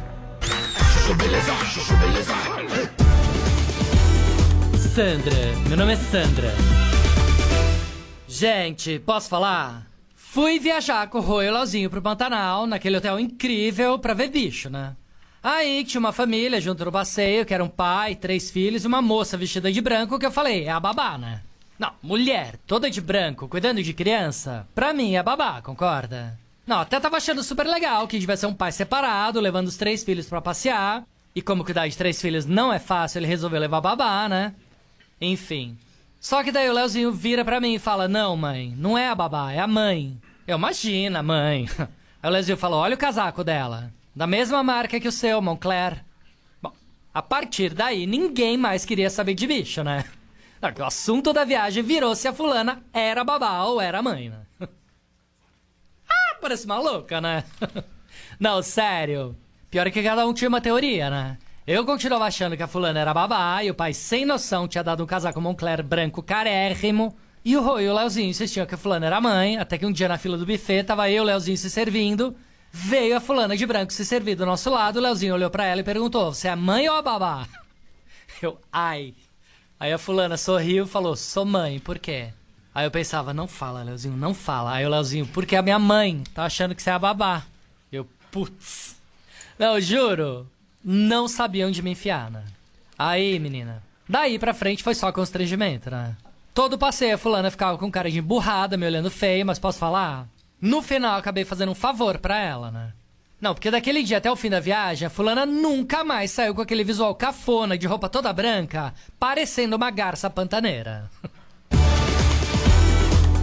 Chuchu Beleza, Chuchu Beleza. Sandra, meu nome é Sandra. Gente, posso falar? Fui viajar com o Rô pro Pantanal, naquele hotel incrível, pra ver bicho, né? Aí tinha uma família junto no passeio, que era um pai, três filhos e uma moça vestida de branco, que eu falei, é a babá, né? Não, mulher, toda de branco, cuidando de criança, pra mim é babá, concorda? Não, até tava achando super legal que devia ser um pai separado, levando os três filhos pra passear. E como cuidar de três filhos não é fácil, ele resolveu levar a babá, né? Enfim. Só que daí o Leozinho vira pra mim e fala: Não, mãe, não é a babá, é a mãe. Eu, imagina, mãe. Aí o Leozinho falou: Olha o casaco dela. Da mesma marca que o seu, Moncler. Bom, a partir daí, ninguém mais queria saber de bicho, né? O assunto da viagem virou se a fulana era babá ou era mãe, né? Parece maluca, né? Não, sério. Pior é que cada um tinha uma teoria, né? Eu continuava achando que a fulana era babá e o pai, sem noção, tinha dado um casaco Moncler branco carérrimo. E o Rô e o Leozinho insistiam que a fulana era mãe, até que um dia na fila do buffet tava eu e o Leozinho se servindo. Veio a fulana de branco se servir do nosso lado, o Leozinho olhou pra ela e perguntou: Você é mãe ou a babá? Eu, ai. Aí a fulana sorriu e falou: Sou mãe, por quê? Aí eu pensava: Não fala, Leozinho, não fala. Aí o Leozinho: Porque a minha mãe tá achando que você é a babá. Eu, putz. Não, juro. Não sabia onde me enfiar, né? Aí, menina. Daí pra frente foi só constrangimento, né? Todo passeio a fulana ficava com cara de emburrada, me olhando feio, mas posso falar? No final, acabei fazendo um favor pra ela, né? Não, porque daquele dia até o fim da viagem, a fulana nunca mais saiu com aquele visual cafona, de roupa toda branca, parecendo uma garça pantaneira.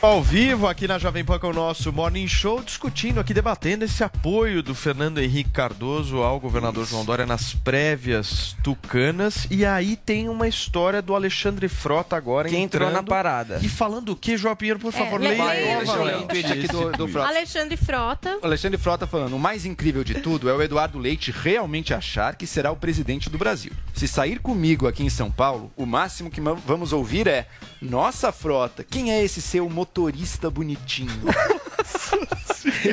Ao vivo aqui na Jovem Pan com o nosso Morning Show, discutindo aqui, debatendo esse apoio do Fernando Henrique Cardoso ao governador João Dória nas prévias tucanas. E aí tem uma história do Alexandre Frota agora Que entrou entrando na parada. E falando o que, João Pinheiro, por favor, le- leia leia, Deixa eu ler um novamente. tweet aqui do, do Frota. Alexandre Frota. Alexandre Frota falando: o mais incrível de tudo é o Eduardo Leite realmente achar que será o presidente do Brasil. Se sair comigo aqui em São Paulo, o máximo que vamos ouvir é: Nossa, Frota, quem é esse seu motorista bonitinho?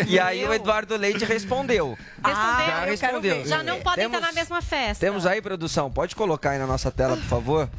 E aí o Eduardo Leite respondeu. Respondeu, já eu quero respondeu. Já não podem Temos- estar na mesma festa. Temos aí, produção, pode colocar aí na nossa tela, por favor?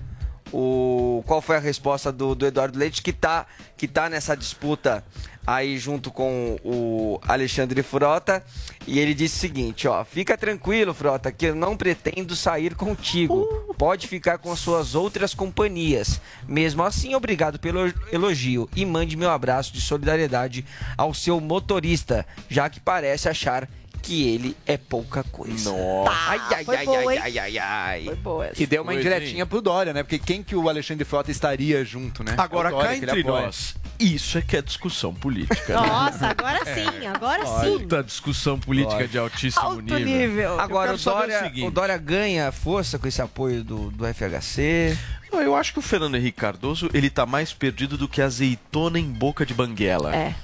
O, qual foi a resposta do, do Eduardo Leite, que tá, que tá nessa disputa aí junto com o Alexandre Frota. E ele disse o seguinte, ó. Fica tranquilo, Frota, que eu não pretendo sair contigo. Pode ficar com as suas outras companhias. Mesmo assim, obrigado pelo elogio. E mande meu abraço de solidariedade ao seu motorista, já que parece achar que ele é pouca coisa. Nossa. Ai, ai, foi ai, boa, ai, ai, ai, ai. Foi boa essa. E deu uma Foi, indiretinha pro Dória, né? Porque quem que o Alexandre Frota estaria junto, né? Agora, É Dória cá entre nós, isso é que é discussão política. né? Nossa, agora sim, agora sim. Muita discussão política de altíssimo Alto nível. nível. Agora o Dória, o seguinte. o Dória ganha força com esse apoio do, do FHC. Eu acho que o Fernando Henrique Cardoso, ele tá mais perdido do que azeitona em boca de banguela. É.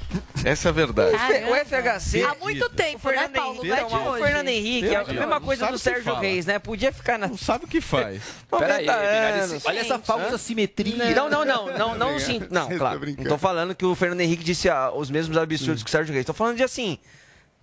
Essa é a verdade. Caramba. O FHC. Há muito tempo, né, Paulo? Não é de Então, o. Fernando Henrique, é a mesma Não coisa do o Sérgio. Reis, né? Podia ficar na Não sabe o que faz. 90 Peraí, olha anos. esse- olha essa falsa simetria. Não, não, não, não, não, sim, não, claro. Não tô falando que o Fernando Henrique disse ah, os mesmos absurdos que o Sérgio Reis. Tô falando de assim,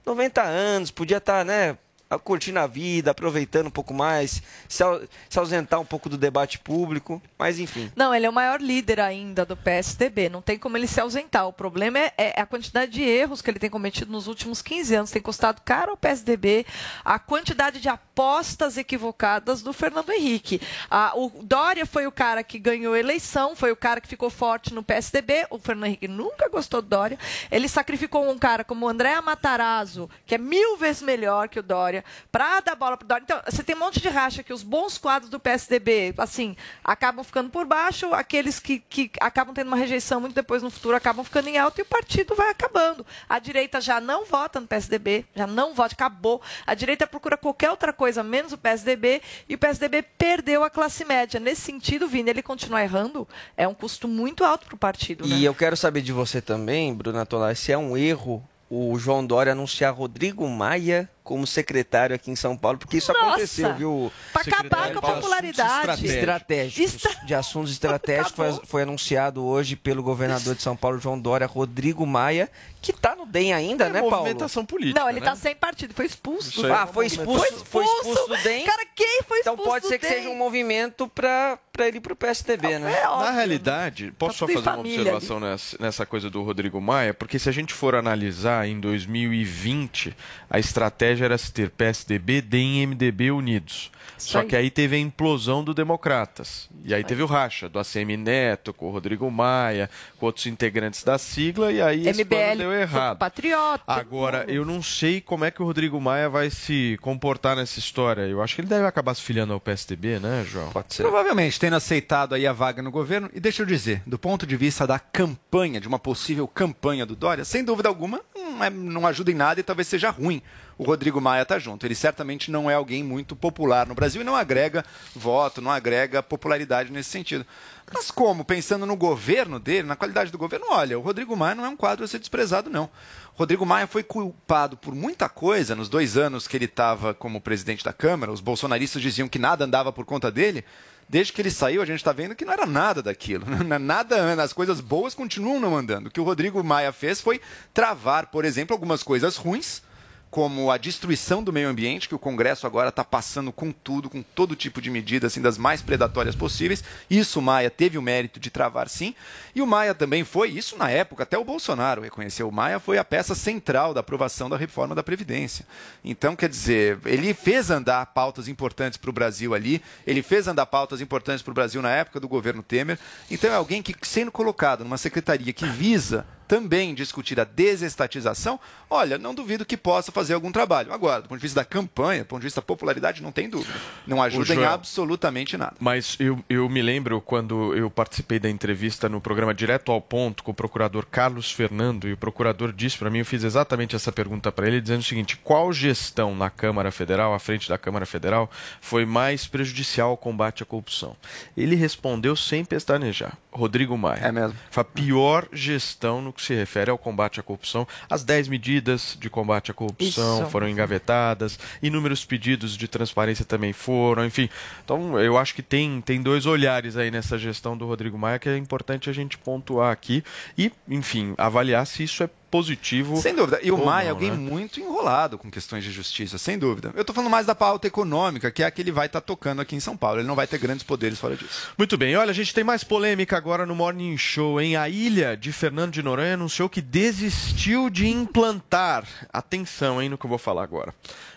90 anos, podia estar, né, curtindo a vida, aproveitando um pouco mais, se, se ausentar um pouco do debate público, mas enfim. Não, ele é o maior líder ainda do PSDB. Não tem como ele se ausentar. O problema é, é a quantidade de erros que ele tem cometido nos últimos 15 anos. Tem custado caro ao PSDB a quantidade de apostas equivocadas do Fernando Henrique. Ah, o Dória foi o cara que ganhou a eleição, foi o cara que ficou forte no PSDB. O Fernando Henrique nunca gostou do Dória. Ele sacrificou um cara como o André Matarazzo, que é mil vezes melhor que o Dória, para dar bola pro Dória. Então, você tem um monte de racha que os bons quadros do PSDB, assim, acabam ficando por baixo, aqueles que, que acabam tendo uma rejeição muito depois no futuro acabam ficando em alta e o partido vai acabando. A direita já não vota no PSDB, já não vota, acabou. A direita procura qualquer outra coisa menos o PSDB e o PSDB perdeu a classe média. Nesse sentido, Vini, ele continuar errando é um custo muito alto para o partido. né? E eu quero saber de você também, Bruna Tolar, se é um erro o João Dória anunciar Rodrigo Maia como secretário aqui em São Paulo, porque isso Nossa! aconteceu, viu? Pra acabar com a popularidade. Estratégicos. Estra- De assuntos estratégicos foi, foi anunciado hoje pelo governador de São Paulo, João Dória, Rodrigo Maia, que tá no DEM ainda, É né, Paulo? movimentação política. Não, ele né? tá sem partido, foi expulso. Isso aí. Ah, foi expulso, foi expulso do DEM. Cara, quem foi Então expulso pode ser do que DEM? seja um movimento pra, pra ele ir pro PSDB, né? É óbvio. Na realidade, posso Tá só fazer uma observação nessa, nessa coisa do Rodrigo Maia? Porque se a gente for analisar em 2020, a estratégia era se ter PSDB, DEM e MDB unidos. Isso Só aí. que aí teve a implosão do Democratas. E aí teve o racha do ACM Neto com o Rodrigo Maia, com outros integrantes da sigla, e aí MBL deu errado. patriota. Agora, eu não sei como é que o Rodrigo Maia vai se comportar nessa história. Eu acho que ele deve acabar se filiando ao PSDB, né, João? Pode ser. Provavelmente tendo aceitado aí a vaga no governo. E deixa eu dizer, do ponto de vista da campanha, de uma possível campanha do Dória, sem dúvida alguma, não, é- não ajuda em nada e talvez seja ruim o Rodrigo Maia estar junto. Ele certamente não é alguém muito popular no Brasil e não agrega voto, não agrega popularidade nesse sentido. Mas como, pensando no governo dele, na qualidade do governo, olha, o Rodrigo Maia não é um quadro a ser desprezado, não. Rodrigo Maia foi culpado por muita coisa nos dois anos que ele estava como presidente da Câmara. Os bolsonaristas diziam que nada andava por conta dele. Desde que ele saiu, a gente está vendo que não era nada daquilo. Nada anda, as coisas boas continuam não andando. O que o Rodrigo Maia fez foi travar, por exemplo, algumas coisas ruins como a destruição do meio ambiente, que o Congresso agora está passando com tudo, com todo tipo de medida, assim, das mais predatórias possíveis. Isso o Maia teve o mérito de travar sim. E o Maia também foi, isso na época, até o Bolsonaro reconheceu, o Maia foi a peça central da aprovação da reforma da Previdência. Então, quer dizer, ele fez andar pautas importantes para o Brasil ali, ele fez andar pautas importantes para o Brasil na época do governo Temer. Então, é alguém que, sendo colocado numa secretaria que visa também discutir a desestatização, olha, não duvido que possa fazer algum trabalho. Agora, do ponto de vista da campanha, do ponto de vista da popularidade, não tem dúvida. Não ajuda em Joel- absolutamente nada. Mas eu, eu me lembro quando eu participei da entrevista no programa Direto ao Ponto com o procurador Carlos Fernando, e o procurador disse para mim, eu fiz exatamente essa pergunta para ele, dizendo o seguinte: qual gestão na Câmara Federal, à frente da Câmara Federal, foi mais prejudicial ao combate à corrupção? Ele respondeu sem pestanejar. Rodrigo Maia. É mesmo. Foi a pior gestão no que se refere ao combate à corrupção. As 10 medidas de combate à corrupção Isso. foram engavetadas, inúmeros pedidos de transparência também foram, enfim. Então, eu acho que tem, tem dois olhares aí nessa gestão do Rodrigo Maia que é importante a gente pontuar aqui e, enfim, avaliar se isso é positivo. Sem dúvida. E o Maia é alguém né? muito enrolado com questões de justiça, sem dúvida. Eu estou falando mais da pauta econômica, que é a que ele vai estar tocando aqui em São Paulo. Ele não vai ter grandes poderes fora disso. Muito bem, olha, a gente tem mais polêmica agora no Morning Show, hein? A ilha de Fernando de Noronha anunciou que desistiu de implantar, atenção, hein, no que eu vou falar agora,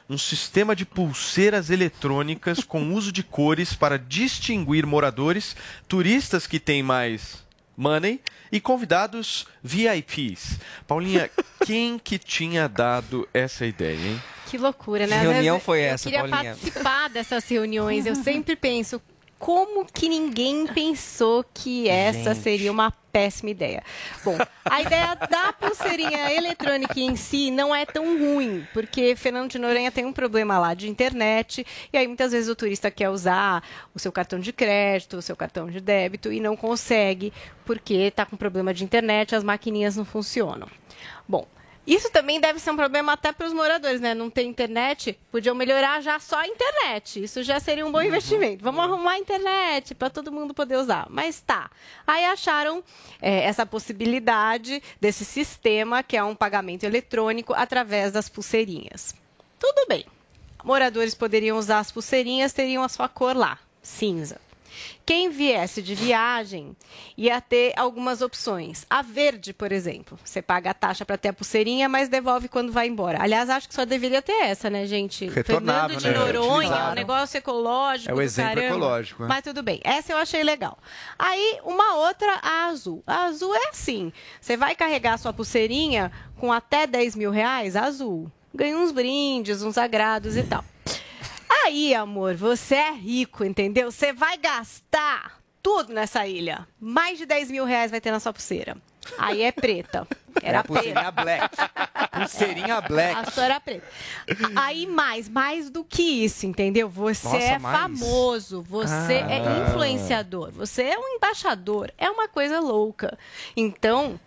um sistema de pulseiras eletrônicas com uso de cores para distinguir moradores, turistas que têm mais money e convidados VIPs. Paulinha, quem que tinha dado essa ideia, hein? Que loucura, né? Que Às vezes reunião foi essa, Eu queria Paulinha? participar dessas reuniões. Eu sempre penso, como que ninguém pensou que essa Gente. seria uma péssima ideia? Bom, a ideia da pulseirinha eletrônica em si não é tão ruim, porque Fernando de Noronha tem um problema lá de internet, e aí muitas vezes o turista quer usar o seu cartão de crédito, o seu cartão de débito, e não consegue, porque está com problema de internet, as maquininhas não funcionam. Bom, isso também deve ser um problema até para os moradores, né? Não tem internet, podiam melhorar já só a internet. Isso já seria um bom investimento. Vamos arrumar a internet para todo mundo poder usar. Mas tá. Aí acharam é, essa possibilidade desse sistema, que é um pagamento eletrônico através das pulseirinhas. Tudo bem. Moradores poderiam usar as pulseirinhas, teriam a sua cor lá, cinza. Quem viesse de viagem ia ter algumas opções. A verde, por exemplo. Você paga a taxa para ter a pulseirinha, mas devolve quando vai embora. Aliás, acho que só deveria ter essa, né, gente? Retornável, Fernando de né? Noronha, Utilizável. um negócio ecológico. É o exemplo caramba. ecológico, né? Mas tudo bem. Essa eu achei legal. Aí, uma outra, a azul. A azul é assim: você vai carregar a sua pulseirinha com até 10 mil reais, azul. Ganha uns brindes, uns agrados e tal. Aí, amor, você é rico, entendeu? Você vai gastar tudo nessa ilha. Mais de 10 mil reais vai ter na sua pulseira. Aí é preta. Era É a pulseirinha preta. black. Pulseirinha black. A sua era preta. Aí mais, mais do que isso, entendeu? Você Nossa, é mais? famoso, você Ah. é influenciador, você é um embaixador. É uma coisa louca. Então,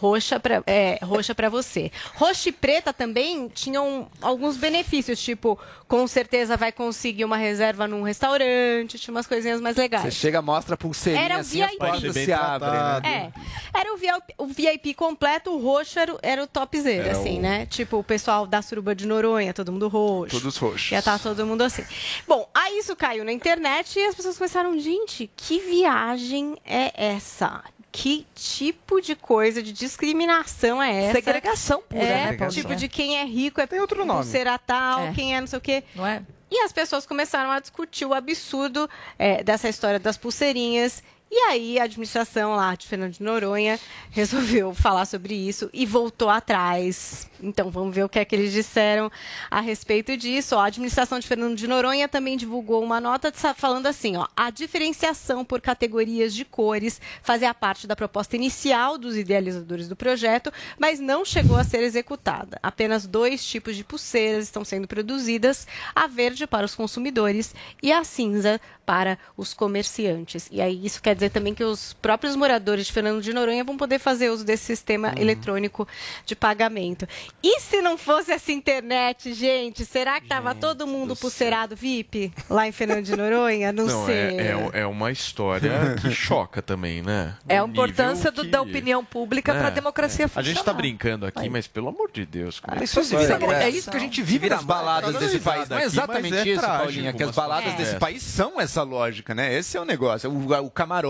roxa para é, roxa para você. Roxa e preta também tinham alguns benefícios, tipo, com certeza vai conseguir uma reserva num restaurante, tinha umas coisinhas mais legais. Você chega, mostra a pulseirinha Era o assim, as VIP. portas se abrem, né? É. Era o VIP, o VIP completo, o roxo era, o- era o topzera, Era assim, o- né? Tipo, o pessoal da Suruba de Noronha, todo mundo roxo. Todos roxos. Já tá todo mundo assim. Bom, aí isso caiu na internet e as pessoas começaram, gente, que viagem é essa? Que tipo de coisa de discriminação é essa? Segregação pura, é, né, Paulinha? Tipo de quem é rico é Tem outro nome. pulseira tal, É. quem é não sei o quê. Não é? E as pessoas começaram a discutir o absurdo é, dessa história das pulseirinhas. E aí a administração lá de Fernando de Noronha resolveu falar sobre isso e voltou atrás. Então vamos ver o que é que eles disseram a respeito disso. Ó, a administração de Fernando de Noronha também divulgou uma nota falando assim: ó, a diferenciação por categorias de cores fazia parte da proposta inicial dos idealizadores do projeto, mas não chegou a ser executada. Apenas dois tipos de pulseiras estão sendo produzidas: a verde para os consumidores e a cinza para os comerciantes. E aí isso quer dizer também que os próprios moradores de Fernando de Noronha vão poder fazer uso desse sistema Uhum. eletrônico de pagamento. E se não fosse essa internet, gente, será que tava todo mundo pulseirado VIP lá em Fernando de Noronha? Não, Não, sei. é, é, é uma história que choca também, né? É a importância do- que- da opinião pública para a É, democracia é. funcionar. A gente tá brincando aqui, mas pelo amor de Deus. Como é que Isso vai- vira, é isso que a gente vive nas baladas mais desse país. Não é exatamente mas é isso, trágico Paulinha, que as baladas desse país são essa lógica, né? Esse é o negócio. O, o camarote,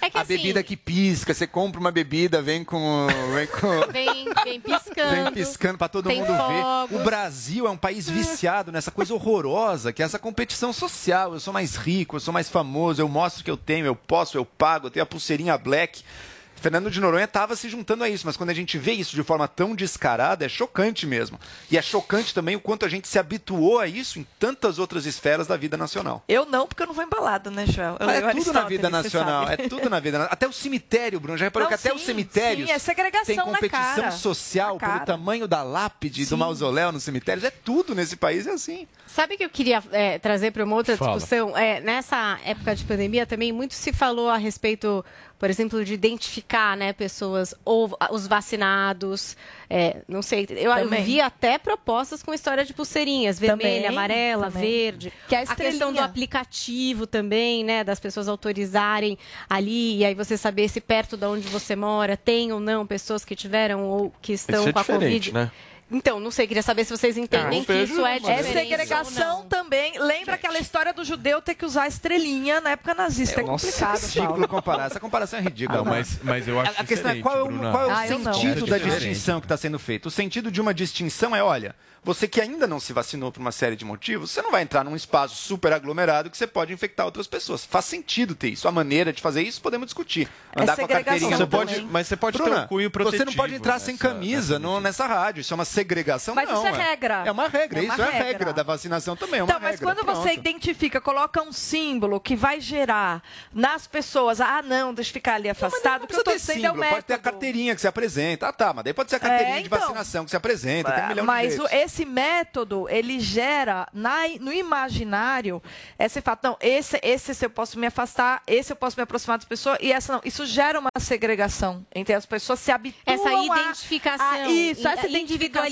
É que a assim- bebida que pisca. Você compra uma bebida, vem com. Vem, com, Vem, vem piscando. vem piscando pra todo mundo ver. fogos. O Brasil é um país viciado nessa coisa horrorosa, que é essa competição social. Eu sou mais rico, eu sou mais famoso, eu mostro que eu tenho, eu posso, eu pago, eu tenho a pulseirinha black. Fernando de Noronha estava se juntando a isso, mas quando a gente vê isso de forma tão descarada, é chocante mesmo. E é chocante também o quanto a gente se habituou a isso em tantas outras esferas da vida nacional. Eu não, porque eu não vou embalada, né, Joel? Eu é tudo na vida nacional, é tudo na vida nacional. Até o cemitério, Bruno, já reparou Não, que até os sim, cemitérios sim, é segregação tem na competição cara. social Na pelo tamanho da lápide Sim. do mausoléu nos cemitérios. É tudo nesse país, é assim. Sabe o que eu queria é, trazer para uma outra Fala. discussão? É, nessa época de pandemia também muito se falou a respeito, por exemplo, de identificar né, pessoas ou a- os vacinados. é, não sei, eu, eu vi até propostas com história de pulseirinhas, vermelha, Também, amarela, também. verde. Que é a questão do aplicativo também, né, das pessoas autorizarem ali e aí você saber se perto de onde você mora tem ou não pessoas que tiveram ou que estão Isso é com a Covid. né? Então, não sei, queria saber se vocês entendem não que isso é É diferente. segregação também. Lembra aquela história do judeu ter que usar a estrelinha na época nazista? É, complicado, É ridículo comparar. Essa comparação é ridícula. Não, mas- mas eu acho A, a questão é qual é o, qual é o Ah, sentido da distinção que está sendo feita. O sentido de uma distinção é, olha, você que ainda não se vacinou por uma série de motivos, você não vai entrar num espaço super aglomerado que você pode infectar outras pessoas. Faz sentido ter isso. A maneira de fazer isso podemos discutir. É Andar com a carteirinha Você pode, mas você pode ter Bruna, um cunho Você não protetivo. pode entrar sem nessa- camisa no- nessa rádio. Isso é uma segregação, Mas não. isso é regra. É uma regra. É uma isso é a regra. regra da vacinação também. É uma Então, mas regra. quando você Pronto. identifica, coloca um símbolo que vai gerar nas pessoas, ah, não, deixa eu ficar ali afastado, Não o que eu precisa tô ter dizendo é o símbolo, pode ter a método. carteirinha que você apresenta. Ah, tá, mas daí pode ser a carteirinha É, de então. vacinação que você apresenta. Tem um milhão Mas de jeitos. esse método, ele gera na, no imaginário esse fato, não, esse, esse eu posso me afastar, esse eu posso me aproximar das pessoas, e essa não. Isso gera uma segregação entre as pessoas se habituam Essa identificação, a- isso, a essa individualização.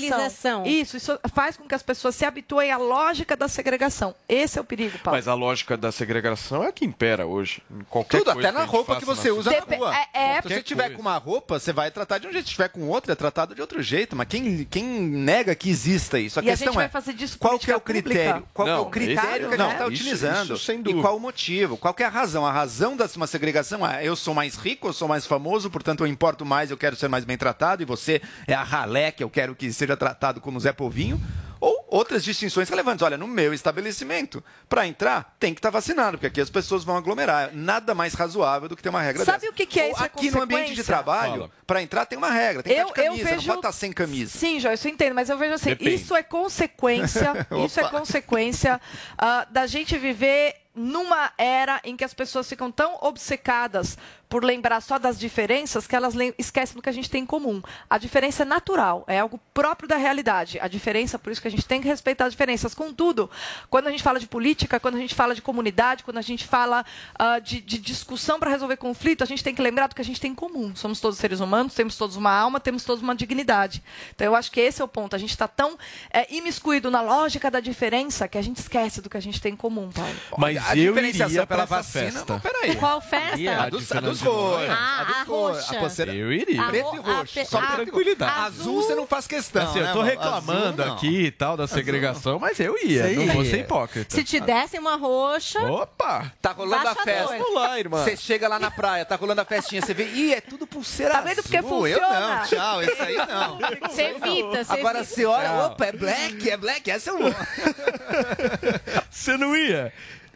Isso, isso faz com que as pessoas se habituem à lógica da segregação. Esse é o perigo, Paulo. Mas a lógica da segregação é a que impera hoje. Em qualquer Tudo, coisa até na a gente roupa que você usa na rua. É- é- Se você tiver com uma roupa, você vai tratar de um jeito. Se tiver com outra, é tratado de outro jeito. Mas quem, quem nega que exista isso? A E a questão gente vai é, fazer disso qual que é o critério? pública? Qual que é Não, o critério esse- que a gente não, está isso- utilizando? isso sem e dúvida. qual o motivo? Qual que é a razão? A razão de uma segregação é eu sou mais rico, eu sou mais famoso, portanto eu importo mais, eu quero ser mais bem tratado, e você é a ralé que eu quero que seja tratado como Zé Povinho. Ou outras distinções relevantes. Olha, no meu estabelecimento, para entrar, tem que estar vacinado, porque aqui as pessoas vão aglomerar. Nada mais razoável do que ter uma regra Sabe dessa. o que que é isso? Aqui no ambiente de trabalho, para entrar tem uma regra. Tem que Eu- estar de camisa, não vejo- pode estar sem camisa. Sim, Joyce, eu entendo, mas eu vejo assim, Depende. isso é consequência, isso é consequência ah, da gente viver numa era em que as pessoas ficam tão obcecadas por lembrar só das diferenças que elas esquecem do que a gente tem em comum. A diferença é natural, é algo próprio da realidade. A diferença, por isso que a gente tem que respeitar as diferenças. Contudo, quando a gente fala de política, quando a gente fala de comunidade, quando a gente fala ah, de, de discussão para resolver conflito, a gente tem que lembrar do que a gente tem em comum. Somos todos seres humanos, temos todos uma alma, temos todos uma dignidade. Então, eu acho que esse é o ponto. A gente está tão é, imiscuído na lógica da diferença que a gente esquece do que a gente tem em comum, Paulo. Mas A eu diferenciação iria pela vacina, festa. não, peraí. Qual festa? A dos, de a dos. Ah, a dos a cores. roxa. A Eu iria. Preto e roxo. Só a- tranquilidade. Azul você não faz questão, Assim, eu tô reclamando Azul, aqui e tal da segregação, mas eu ia. Você Não vou ser hipócrita. Se te dessem uma roxa, Opa! Tá rolando Baixa a festa. lá, irmã. Você chega lá na praia, tá rolando a festinha, você vê, ih, é tudo pulseira Tá vendo porque azul. Eu funciona? não, tchau, isso aí não. você evita, você Agora você olha, opa, é black, é black, essa eu vou. Você não ia?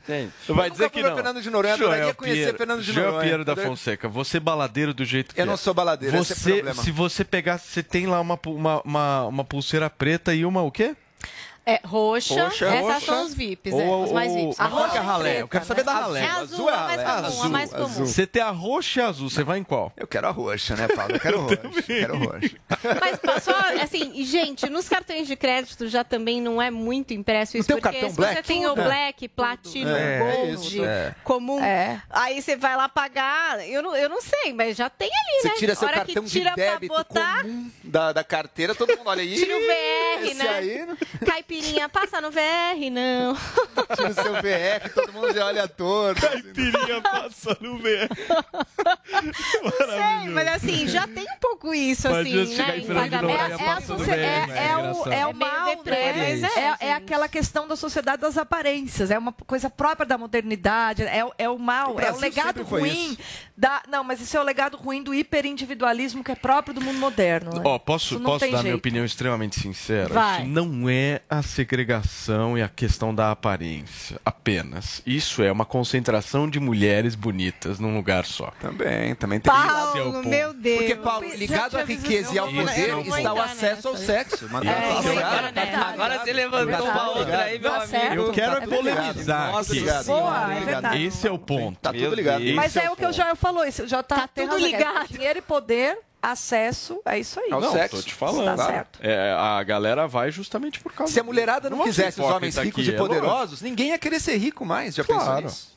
Tem. Vai Eu dizer que não. Fernando de Noronha, adoraria Joel conhecer Pinheiro- Fernando de Joel Noronha. Pinheiro da Adoraria- Fonseca, você baladeiro do jeito que Eu é. não sou baladeiro, esse é o Você, problema. se você pegar, você tem lá uma, uma, uma, uma pulseira preta e uma o quê? É roxa, Roxa, essas roxa. são os VIPs, é, Ou- os mais VIPs. A roxa é a ralé. Eu quero saber da ralé. É azul, a mais comum, a mais comum. Você tem a roxa e a azul, você vai em qual? Eu quero a roxa, né, Paulo? Eu quero roxa. quero roxa. Mas só, assim, gente, nos cartões de crédito já também não é muito impresso isso, porque cartão se Black? você tem o. Black, Platino, É, Gold, isso, é. comum, aí você vai lá pagar, eu não, eu não sei, mas já tem ali, Você né? tira seu Hora cartão que de tira pra débito botar, Da, da carteira, todo mundo olha aí. tira o VR, né? aí, né? Caipirinha, passa no VR, não. Tira o seu VR, todo mundo já olha torto. Caipirinha passa no VR. Sei, mas assim, já tem um pouco isso, assim, né? em pagamento. É, a é- né? é o, é o É mal, né? mas é, É, gente. aquela questão da sociedade das aparências. É uma coisa própria da modernidade. É, o- é o mal, O é o legado ruim. Da, não, mas isso é o legado ruim do hiperindividualismo que é próprio do mundo moderno. né? Ó, posso, posso dar minha jeito. opinião extremamente sincera? Vai. Isso não é a segregação e a questão da aparência apenas. Isso é uma concentração de mulheres bonitas num lugar só. Também, também tem é Paulo, ponto. meu Deus. Porque, Paulo, ligado à riqueza e ao é poder está o acesso ao sexo. Mas tá É, né? Agora você levantou uma outra aí, meu Tá amigo. Eu quero Tá é polemizar Nossa Boa, é. Esse é o ponto. Tá tudo ligado. Mas é, o que o ponto. Joel falou. Isso já tá, Tá tem tudo razão, é ligado. Dinheiro e poder, acesso, é isso aí. Ao Não, sexo. tô te falando. Tá certo. É, a galera vai justamente por causa Se a mulherada não Não vamos quisesse os homens ricos aqui, e é poderosos, ninguém ia querer ser rico mais. Já pensou Claro. nisso?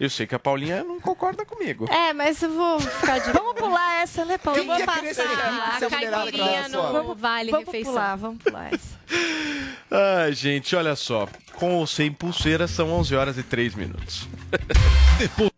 Eu sei que a Paulinha não concorda comigo. É, mas eu vou ficar de... Vamos pular essa, né, Paulo? Eu vou passar a caipirinha no Vale Vamos Refeição. pular, vamos pular essa. Ai, gente, olha só. Com ou sem pulseira são 11 horas e 3 minutos.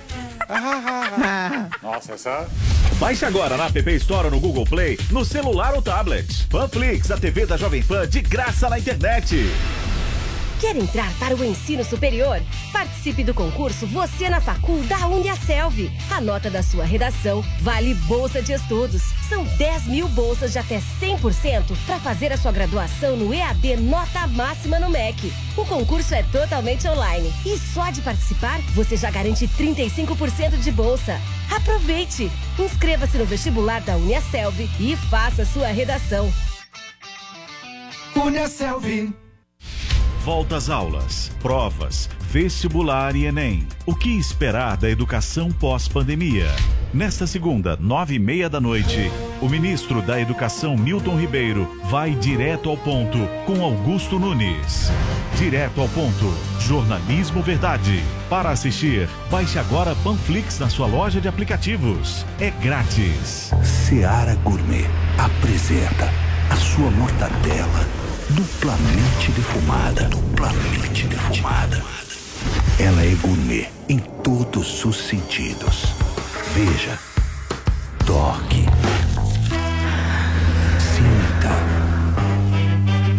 Nossa, essa. Baixe agora na App Store ou no Google Play, no celular ou tablet. Panflix, a TV da Jovem Pan de graça na internet. Quer entrar para o ensino superior? Participe do concurso Você na Facul da Uniaselv. A nota da sua redação vale bolsa de estudos. São 10 mil bolsas de até 100% para fazer a sua graduação no EAD Nota Máxima no MEC. O concurso é totalmente online e só de participar você já garante 35% de bolsa. Aproveite! Inscreva-se no vestibular da Uniaselv e faça sua redação. Uniaselv. Volta às aulas, provas, vestibular e Enem. O que esperar da educação pós-pandemia? Nesta segunda, nove e meia da noite, o ministro da Educação Milton Ribeiro vai direto ao ponto com Augusto Nunes. Direto ao ponto. Jornalismo Verdade. Para assistir, baixe agora Panflix na sua loja de aplicativos. É grátis. Seara Gourmet apresenta a sua mortadela duplamente defumada. Duplamente defumada. Ela é gourmet em todos os sentidos. Veja, toque, sinta,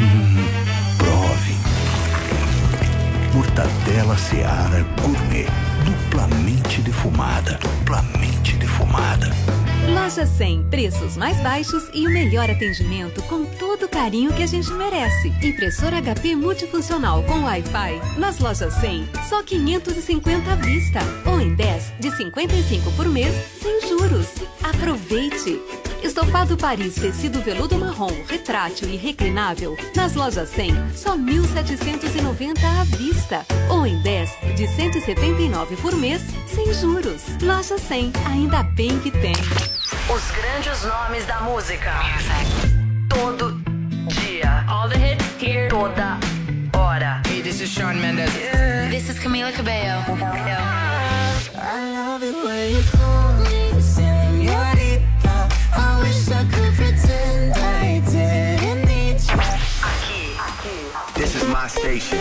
Hum, prove. Mortadela Seara Gourmet duplamente defumada. Duplamente defumada. Loja 100, preços mais baixos e o melhor atendimento com todo o carinho que a gente merece. Impressora HP multifuncional com Wi-Fi. Nas lojas 100, só 550 à vista. Ou em 10 de 55 por mês, sem juros. Aproveite! Estofado Paris tecido veludo marrom, retrátil e reclinável. Nas lojas 100, só 1.790 à vista. Ou em 10 de 179 por mês, sem juros. Loja 100, ainda bem que tem. Os grandes nomes da música. Todo dia. All the hits here. Toda hora. Hey, this is Shawn Mendes. This is Camila Cabello. I love it when you station.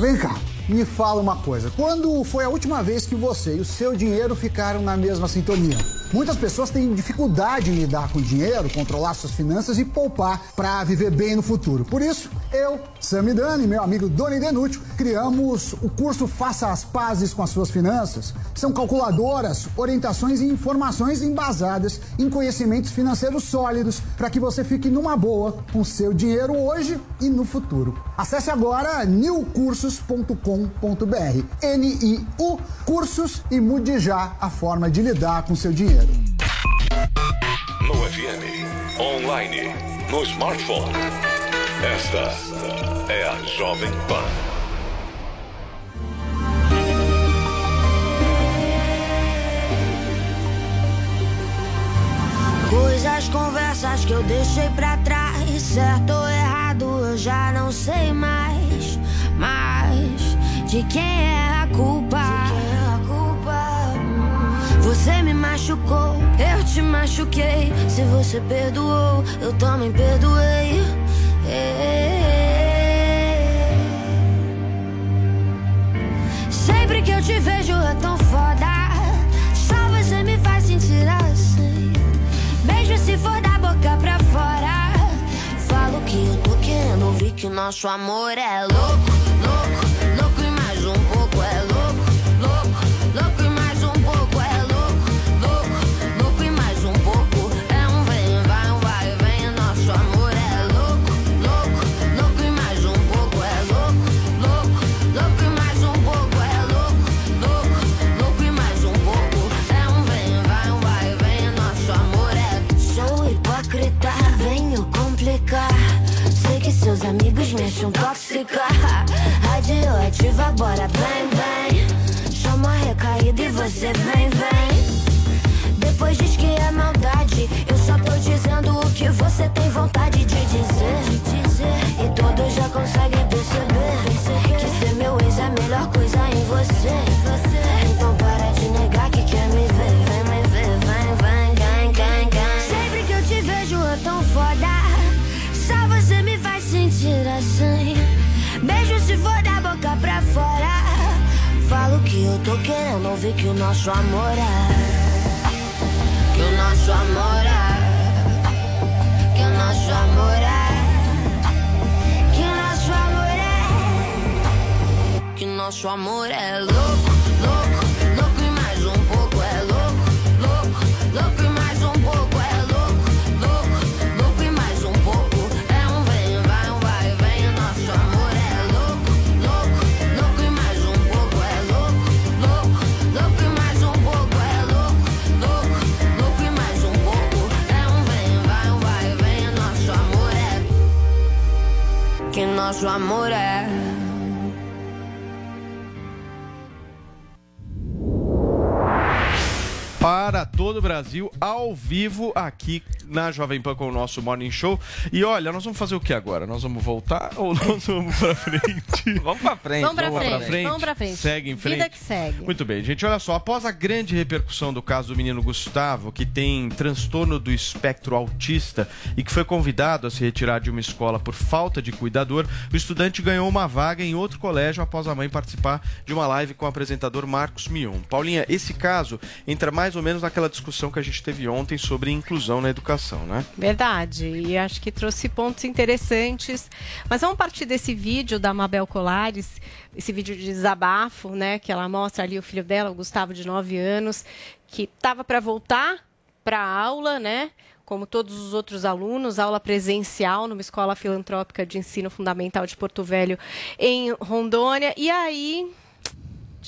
Vem cá, me fala uma coisa: quando foi a última vez que você e o seu dinheiro ficaram na mesma sintonia? Muitas pessoas têm dificuldade em lidar com dinheiro, controlar suas finanças e poupar para viver bem no futuro. Por isso, eu, Samidani e meu amigo Doni Denútil criamos o curso Faça as Pazes com as Suas Finanças. São calculadoras, orientações e informações embasadas em conhecimentos financeiros sólidos para que você fique numa boa com seu dinheiro hoje e no futuro. Acesse agora newcursos.com.br. N-I-U Cursos e mude já a forma de lidar com seu dinheiro. No FM, online, no smartphone. Esta é a Jovem Pan. Coisas, conversas que eu deixei pra trás. Certo ou errado, eu já não sei mais. Mas de quem é a culpa? Você me machucou, eu te machuquei. Se você perdoou, eu também perdoei. Sempre que eu te vejo é tão foda. Só você me faz sentir assim. Beijo se for da boca pra fora. Falo que eu tô querendo ouvir que o nosso amor é louco, louco acham tóxica. Radioativa, bora, vem, vem. Chama recaída e você vem, vem. Depois diz que é maldade. Eu só tô dizendo o que você tem vontade de dizer. E todos já conseguem perceber que ser meu ex é a melhor coisa em você. Querendo ouvir que o nosso amor é. Que o nosso amor é. Que o nosso amor é. Que o nosso amor é. Que o nosso amor é louco, nosso amor é. Para todo o Brasil, ao vivo, aqui na Jovem Pan com o nosso Morning Show. E olha, nós vamos fazer o que agora? Nós vamos voltar ou nós vamos pra frente? vamos pra frente. Vamos pra frente, vamos pra frente. Segue em frente. Vida que segue. Muito bem, gente. Olha só, após a grande repercussão do caso do menino Gustavo, que tem transtorno do espectro autista e que foi convidado a se retirar de uma escola por falta de cuidador, o estudante ganhou uma vaga em outro colégio após a mãe participar de uma live com o apresentador Marcos Mion. Paulinha, esse caso entra mais ou menos naquela discussão que a gente teve ontem sobre inclusão na educação, né? Verdade, e acho que trouxe pontos interessantes. Mas vamos partir desse vídeo da Mabel Colares, esse vídeo de desabafo, né? Que ela mostra ali o filho dela, o Gustavo, de 9 anos, que estava para voltar para a aula, né? Como todos os outros alunos, aula presencial numa escola filantrópica de ensino fundamental de Porto Velho, em Rondônia. E aí,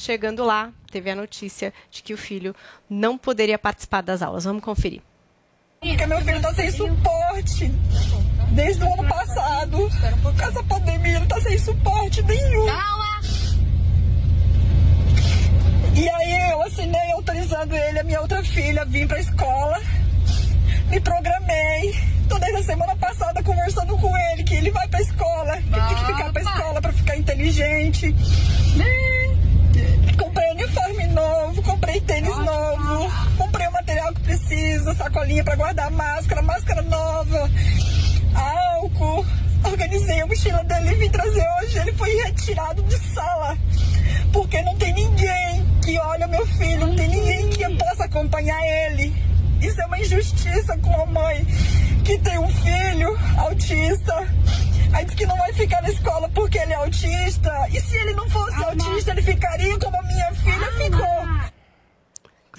chegando lá, teve a notícia de que o filho não poderia participar das aulas. Vamos conferir. Porque meu filho tá sem suporte desde o ano passado. Com essa pandemia, ele tá sem suporte nenhum. Calma! E aí eu assinei autorizando ele, a minha outra filha, vir pra escola. Me programei. Tô desde a semana passada conversando com ele que ele vai pra escola. Que ele tem que ficar pra escola pra ficar inteligente. Novo, comprei tênis novo, comprei o material que precisa, sacolinha pra guardar máscara, máscara nova, álcool. Organizei a mochila dele e vim trazer hoje. Ele foi retirado de sala. Porque não tem ninguém que olha meu filho, não tem ninguém que possa acompanhar ele. Isso é uma injustiça com a mãe que tem um filho autista. Aí diz que não vai ficar na escola porque ele é autista. E se ele não fosse autista, ele ficaria como a minha filha ficou.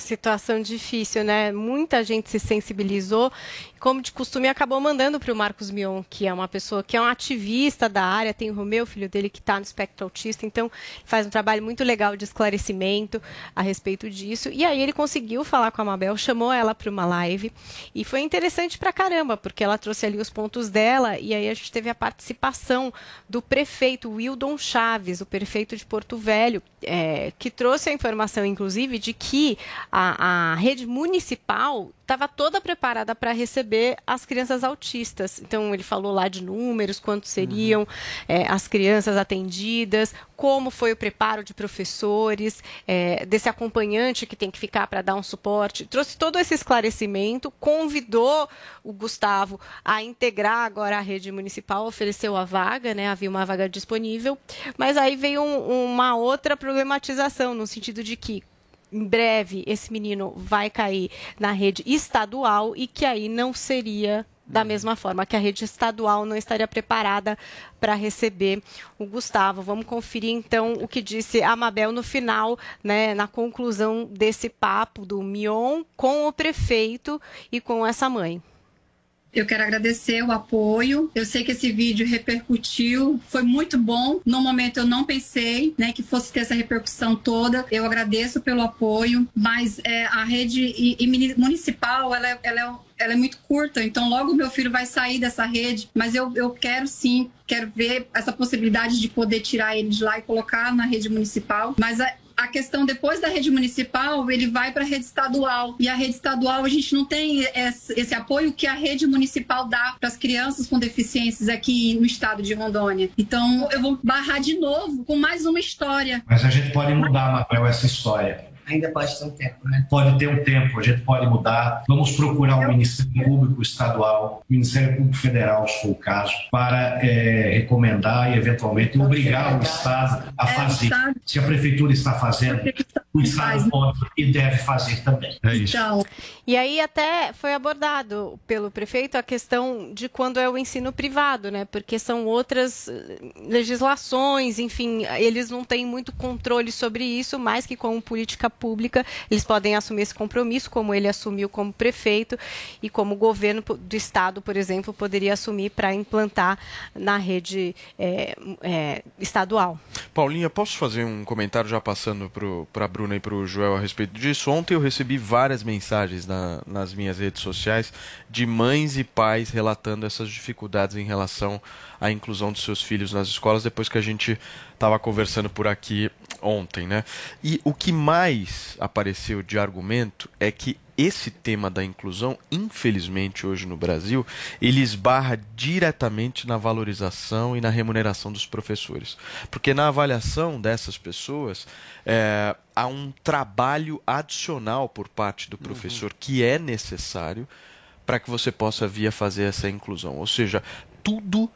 Situação difícil, né? Muita gente se sensibilizou. Como de costume, acabou mandando para o Marcos Mion, que é uma pessoa que é um ativista da área, tem o Romeu, filho dele, que está no espectro autista, então faz um trabalho muito legal de esclarecimento a respeito disso. E aí ele conseguiu falar com a Mabel, chamou ela para uma live. E foi interessante pra caramba, porque ela trouxe ali os pontos dela. E aí a gente teve a participação do prefeito Wildon Chaves, o prefeito de Porto Velho, é, que trouxe a informação, inclusive, de que a, a rede municipal estava toda preparada para receber as crianças autistas. Então, ele falou lá de números, quantos seriam é, as crianças atendidas, como foi o preparo de professores, é, desse acompanhante que tem que ficar para dar um suporte. Trouxe todo esse esclarecimento, convidou o Gustavo a integrar agora a rede municipal, ofereceu a vaga, né? havia uma vaga disponível, mas aí veio um- uma outra problematização, no sentido de que em breve esse menino vai cair na rede estadual e que aí não seria da mesma forma que a rede estadual não estaria preparada para receber o Gustavo. Vamos conferir então o que disse a Mabel no final, né, na conclusão desse papo do Mion com o prefeito e com essa mãe. Eu quero agradecer o apoio. Eu sei que esse vídeo repercutiu, foi muito bom. No momento eu não pensei, né, que fosse ter essa repercussão toda. Eu agradeço pelo apoio, mas é, a rede e- e municipal, ela, é- ela é ela é muito curta, então logo meu filho vai sair dessa rede, mas eu, eu quero sim, quero ver essa possibilidade de poder tirar ele de lá e colocar na rede municipal, mas a, a questão depois da rede municipal, ele vai para a rede estadual. E a rede estadual, a gente não tem esse, apoio que a rede municipal dá para as crianças com deficiências aqui no estado de Rondônia. Então, eu vou barrar de novo com mais uma história. Mas a gente pode mudar, Mabel, essa história. Ainda pode ter um tempo, né? Pode ter um tempo, a gente pode mudar. Vamos procurar o Ministério Público Estadual, o Ministério Público Federal, se for o caso, para eh, recomendar e, eventualmente, obrigar o Estado a É, fazer. Estado- Se a Prefeitura está fazendo, o Estado pode e deve fazer também. É isso. Então, E aí até foi abordado pelo prefeito a questão de quando é o ensino privado, né? Porque são outras eh, legislações, enfim, eles não têm muito controle sobre isso, mais que como política pública, eles podem assumir esse compromisso, como ele assumiu como prefeito e como o governo do estado, por exemplo, poderia assumir para implantar na rede eh, eh, estadual. Paulinha, posso fazer um comentário já passando para a Bruna e para o Joel a respeito disso? Ontem eu recebi várias mensagens na- nas minhas redes sociais de mães e pais relatando essas dificuldades em relação à inclusão dos seus filhos nas escolas, depois que a gente estava conversando por aqui ontem, né? E o que mais apareceu de argumento é que esse tema da inclusão, infelizmente hoje no Brasil, ele esbarra diretamente na valorização e na remuneração dos professores. Porque na avaliação dessas pessoas, é, há um trabalho adicional por parte do professor que é necessário para que você possa vir a fazer essa inclusão. Ou seja, tudo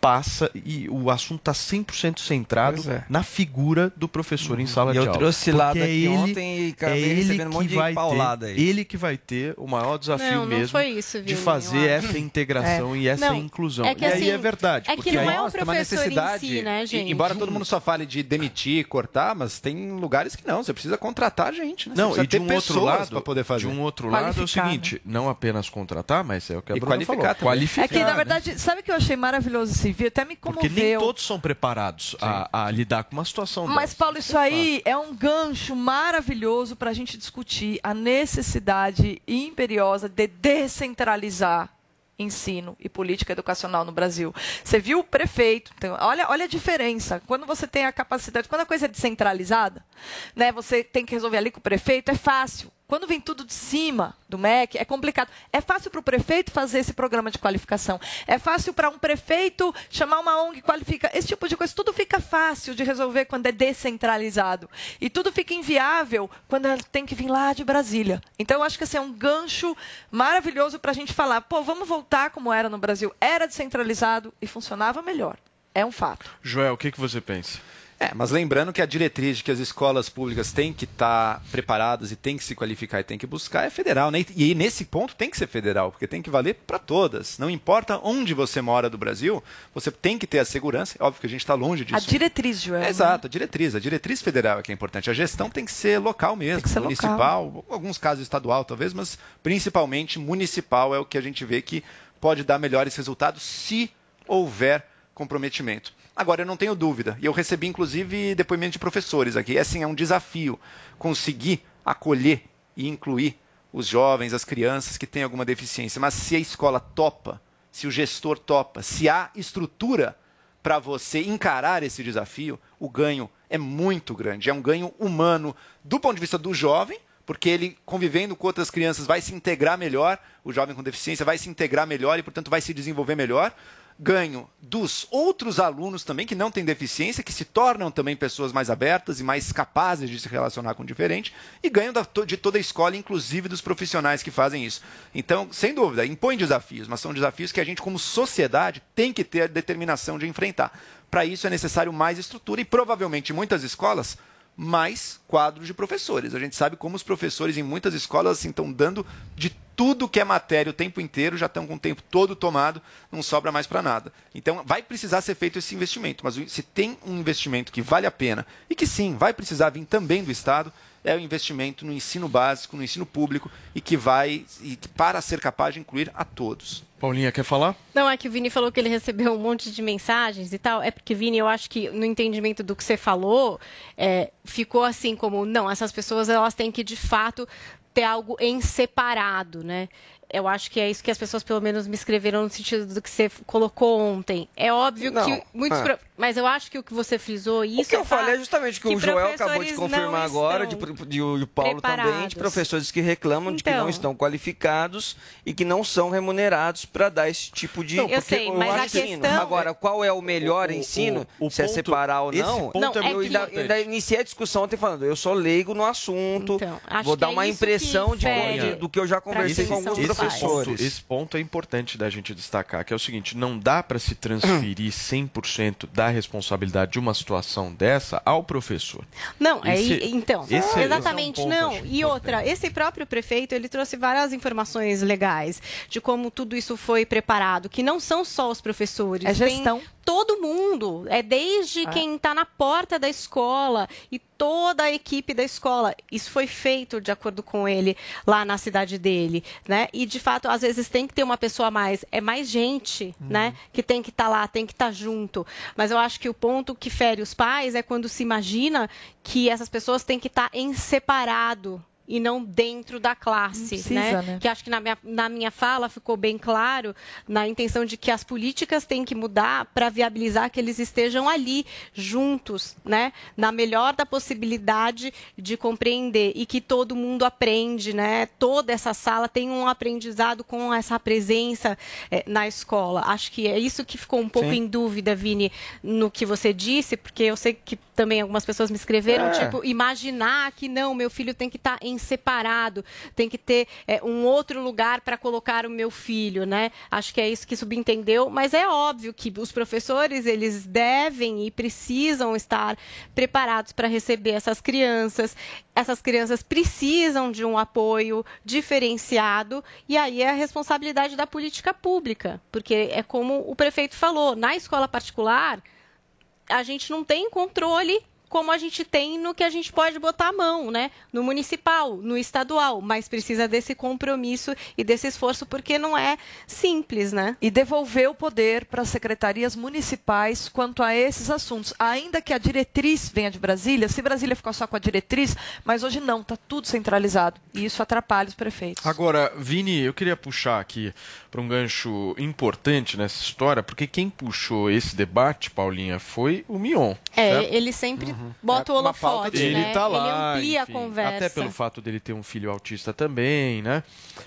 passa e o assunto está 100% centrado é. na figura do professor em sala E de eu aula. trouxe lá é ele- ontem e acabei é ele recebendo um monte que de vai paulada ter, aí. Ele que vai ter o maior desafio Não, não mesmo foi isso, de fazer eu acho. essa integração É. e essa Não, inclusão. é que e aí assim, é verdade. é que porque não aí- é o Mostra uma professor em necessidade. si, né, E- gente? Embora todo mundo só fale de demitir, cortar, mas tem lugares que não. Você precisa contratar gente, né? Você Não, e de um outro lado, pra poder fazer. de um outro lado é o seguinte, não apenas contratar, mas é o que a E Bruna qualificar falou, qualificar. É que, na verdade, sabe o que eu achei maravilhoso vídeo? Até me porque comoveu. nem todos são preparados a, a lidar com uma situação Mas, dessa. Paulo, isso aí é um gancho maravilhoso para a gente discutir a necessidade imperiosa de descentralizar ensino e política educacional no Brasil. Você viu o prefeito, então, olha, olha a diferença. Quando você tem a capacidade, quando a coisa é descentralizada, né, você tem que resolver ali com o prefeito, é fácil. Quando vem tudo de cima do MEC, é complicado. É fácil para o prefeito fazer esse programa de qualificação. É fácil para um prefeito chamar uma ONG qualifica. Esse tipo de coisa, tudo fica fácil de resolver quando é descentralizado. E tudo fica inviável quando tem que vir lá de Brasília. Então, eu acho que esse é um gancho maravilhoso para a gente falar, pô, vamos voltar como era no Brasil. Era descentralizado e funcionava melhor. É um fato. Joel, o que, que você pensa? É, mas lembrando que a diretriz de que as escolas públicas têm que estar preparadas e têm que se qualificar e têm que buscar é federal, né? E nesse ponto tem que ser federal, porque tem que valer para todas. Não importa onde você mora do Brasil, você tem que ter a segurança. É óbvio que a gente está longe disso. A diretriz, Joel. É, exato, a diretriz. A diretriz federal é que é importante. A gestão tem que ser local mesmo, ser municipal, local. alguns casos estadual talvez, mas principalmente municipal é o que a gente vê que pode dar melhores resultados se houver comprometimento. Agora, eu não tenho dúvida, e eu recebi inclusive depoimento de professores aqui, é assim, é um desafio conseguir acolher e incluir os jovens, as crianças que têm alguma deficiência, mas se a escola topa, se o gestor topa, se há estrutura para você encarar esse desafio, o ganho é muito grande, é um ganho humano do ponto de vista do jovem, porque ele convivendo com outras crianças vai se integrar melhor, o jovem com deficiência vai se integrar melhor e, portanto, vai se desenvolver melhor ganho dos outros alunos também que não têm deficiência, que se tornam também pessoas mais abertas e mais capazes de se relacionar com o diferente, e ganho da, de toda a escola, inclusive dos profissionais que fazem isso. Então, sem dúvida, impõe desafios, mas são desafios que a gente, como sociedade, tem que ter determinação de enfrentar. Para isso é necessário mais estrutura e provavelmente muitas escolas mais quadros de professores. A gente sabe como os professores em muitas escolas assim, estão dando de tudo que é matéria o tempo inteiro, já estão com o tempo todo tomado, não sobra mais para nada. Então vai precisar ser feito esse investimento, mas se tem um investimento que vale a pena e que sim, vai precisar vir também do Estado, é o investimento no ensino básico, no ensino público e que vai e para ser capaz de incluir a todos. Paulinha, quer falar? Não, é que o Vini falou que ele recebeu um monte de mensagens e tal. É porque, Vini, eu acho que no entendimento do que você falou, é, ficou assim como, não, essas pessoas elas têm que, de fato, ter algo em separado, né? Eu acho que é isso que as pessoas, pelo menos, me escreveram no sentido do que você colocou ontem. É óbvio Não, que muitos. é. pro- Mas eu acho que o que você frisou, isso O que eu é falei é justamente que, o Joel acabou de professores confirmar agora, de, de- e o Paulo também, preparados. de professores que reclamam de que Então. não estão qualificados e que não são remunerados para dar esse tipo de. Não, Eu porque sei, mas a ensino. questão- Agora, qual é o melhor O- ensino? o- o se é ponto- separar ou não? Não, é eu que- ainda, eu ainda iniciei a discussão ontem falando, eu sou leigo no assunto, Então, acho vou que dar é uma impressão que de, de- do que eu já conversei com alguns esse. Ponto, esse ponto é importante da gente destacar, que é o seguinte, não dá para se transferir 100% da responsabilidade de uma situação dessa ao professor. Não, é, Esse- i- então, esse é- esse é um exatamente, ponto, não. E outra, esse próprio prefeito, ele trouxe várias informações legais de como tudo isso foi preparado, que não são só os professores. É tem gestão. todo mundo, é desde É. quem está na porta da escola e toda a equipe da escola. Isso foi feito de acordo com ele lá na cidade dele, né? E de fato, às vezes tem que ter uma pessoa a mais, é mais gente, né? Que tem que estar lá, tem que estar junto. Mas eu acho que o ponto que fere os pais é quando se imagina que essas pessoas têm que estar em separado e não dentro da classe, precisa, né? né? Que acho que na minha, na minha fala ficou bem claro na intenção de que as políticas têm que mudar para viabilizar que eles estejam ali juntos, né? Na melhor da possibilidade de compreender e que todo mundo aprende, né? Toda essa sala tem um aprendizado com essa presença eh, na escola. Acho que é isso que ficou um pouco Sim. em dúvida, Vini, no que você disse, porque eu sei que também algumas pessoas me escreveram, É. tipo, imaginar que não, meu filho tem que estar em separado, tem que ter é, um outro lugar para colocar o meu filho, né? Acho que é isso que subentendeu, mas é óbvio que os professores eles devem e precisam estar preparados para receber essas crianças. Essas crianças precisam de um apoio diferenciado e aí é a responsabilidade da política pública, porque é como o prefeito falou, na escola particular a gente não tem controle como a gente tem no que a gente pode botar a mão, né? No municipal, no estadual, mas precisa desse compromisso e desse esforço porque não é simples, né? E devolver o poder para as secretarias municipais quanto a esses assuntos. Ainda que a diretriz venha de Brasília, se Brasília ficou só com a diretriz, mas hoje não, está tudo centralizado. E isso atrapalha os prefeitos. Agora, Vini, eu queria puxar aqui para um gancho importante nessa história, porque quem puxou esse debate, Paulinha, foi o Mion. É, certo? ele sempre bota o É falta holofote, né? tá lá, Ele amplia enfim, a conversa. Até pelo fato dele ter um filho autista também, né?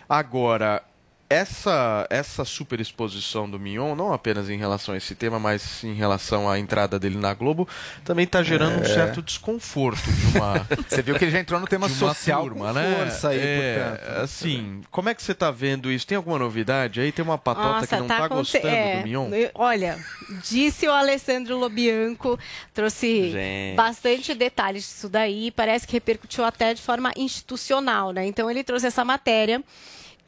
Agora, essa, essa superexposição do Mignon, não apenas em relação a esse tema, mas em relação à entrada dele na Globo, também está gerando um É. certo desconforto de uma. Você viu que ele já entrou no tema social turma, com né? força aí, é, portanto. Assim, como é que você está vendo isso? Tem alguma novidade aí? Tem uma patota Nossa, que não está aconte- gostando é, do Mignon? Olha, disse o Alessandro Lobianco, trouxe Gente. bastante detalhes disso daí, parece que repercutiu até de forma institucional, né? Então ele trouxe essa matéria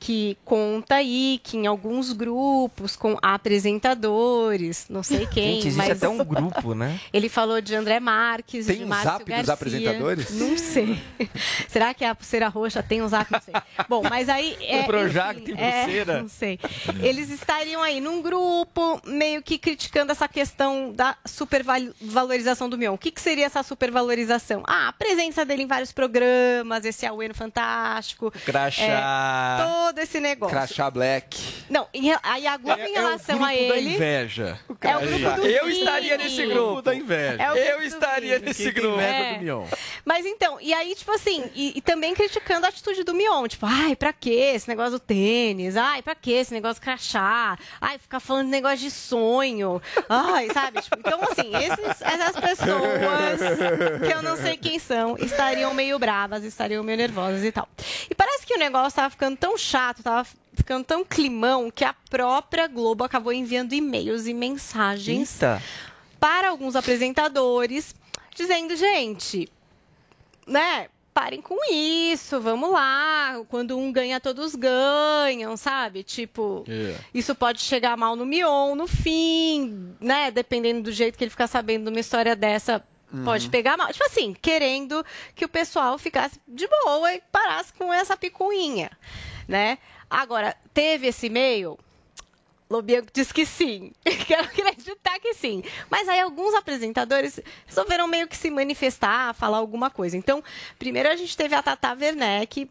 que conta aí que em alguns grupos com apresentadores, não sei quem, Gente, existe mas até um grupo, né? ele falou de André Marques, Tem de Márcio zap dos Garcia. apresentadores? Não sei. Será que a pulseira roxa tem um zap? Não sei. Bom, mas aí... O Projac enfim, tem pulseira? não sei. Eles estariam aí num grupo, meio que criticando essa questão da supervalorização do Mion. O que, que seria essa supervalorização? Ah, a presença dele em vários programas, esse no Fantástico. Crachá. é, todo esse negócio. Crachá Black. Não, em aí a Globo em relação a É grupo da ele... inveja. É o grupo do Eu Vini. estaria nesse grupo. da inveja. É o Eu estaria Vini. nesse grupo. inveja É. do Mignon? Mas então, e aí, tipo assim, e, e também criticando a atitude do Mion. Tipo, ai, pra que esse negócio do tênis? Ai, pra que esse negócio do crachá? Ai, ficar falando de negócio de sonho. Ai, sabe? Tipo, então, assim, esses- essas pessoas, que eu não sei quem são, estariam meio bravas, estariam meio nervosas e tal. E parece que o negócio tava ficando tão chato, tava ficando tão climão, que a própria Globo acabou enviando e-mails e mensagens Eita. para alguns apresentadores, dizendo, gente, né? Parem com isso, vamos lá. Quando um ganha, todos ganham, sabe? Tipo, É. isso pode chegar mal no Mion no fim, né? Dependendo do jeito que ele ficar sabendo de uma história dessa, pode Uhum. pegar mal. Tipo assim, querendo que o pessoal ficasse de boa e parasse com essa picuinha, né? Agora, teve esse e-mail? Lobianco diz que sim. Quero acreditar que sim. Mas aí alguns apresentadores resolveram meio que se manifestar, falar alguma coisa. Então, primeiro a gente teve a Tata Werneck,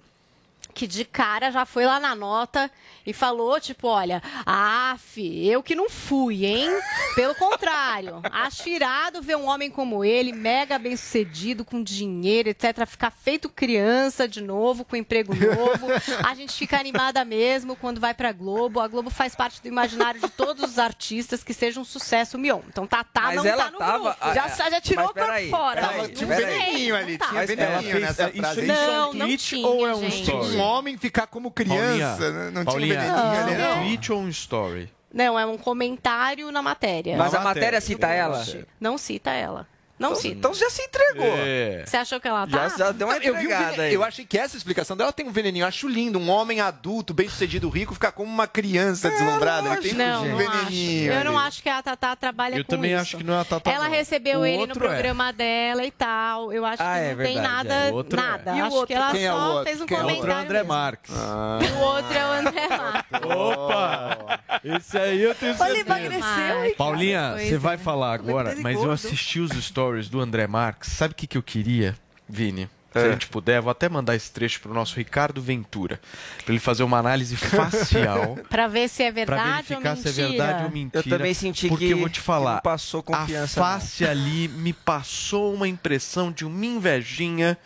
que de cara já foi lá na nota e falou, tipo, olha, af, eu que não fui, hein? Pelo contrário, acho irado ver um homem como ele, mega bem sucedido, com dinheiro, etc., ficar feito criança de novo, com emprego novo. A gente fica animada mesmo quando vai pra Globo. A Globo faz parte do imaginário de todos os artistas que seja um sucesso, Mion. Então, Tatá Mas não ela tá no tava- grupo. Já, já tirou mas pra peraí, fora. Não tinha um veneninho ali, tinha veneninho nessa isso- frase. Não, Isso é um tinha, ou é um gente. story? Homem ficar como criança, Paulinha, né? não Paulinha, tinha um ali, é um tweet ou um story? Não, é um comentário na matéria. Mas a matéria cita ela? Não cita ela. Não Então- cita. então já se entregou. É. Você achou que ela Já- tá? já deu uma Não, eu, vi entregada vene- aí. eu achei que essa explicação dela tem um veneninho. Eu acho lindo. Um homem adulto, bem sucedido, rico, ficar como uma criança deslumbrada. Ele tem Não, um não veneninho. acho. Eu não acho que a Tatá trabalha Eu com também isso. acho que não é a Tatá, Ela não. recebeu O ele no é. programa dela e tal. Eu acho Ah, que é não tem nada, é. É. nada. E o acho outro? que ela Quem é o só outro? fez um Quem é o comentário. outro? É o André. Marques. E o outro é o André Marques. Opa! Esse aí eu tenho certeza. emagreceu, hein? Paulinha, você é. vai falar agora, Ele mas eu assisti os stories do André Marques. Sabe o que, que eu queria, Vini? Se É. a gente puder, vou até mandar esse trecho pro nosso Ricardo Ventura, pra ele fazer uma análise facial. Pra ver se é Pra verdade ou verificar mentira. se é verdade ou mentira. Eu também senti porque que- eu vou te falar, não passou confiança, a face ali me passou uma impressão de uma invejinha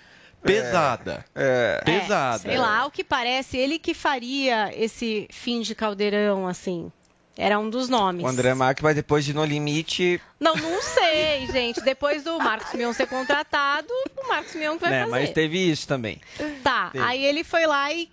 pesada. É. Pesada. Sei lá, o que parece, ele que faria esse fim de caldeirão, assim. Era um dos nomes. O André Marques, mas depois de No Limite. Não, não sei, gente. Depois do Marcos Mion ser contratado, o Marcos Mion que vai né, fazer. mas teve isso também. Tá, Teve. aí ele foi lá e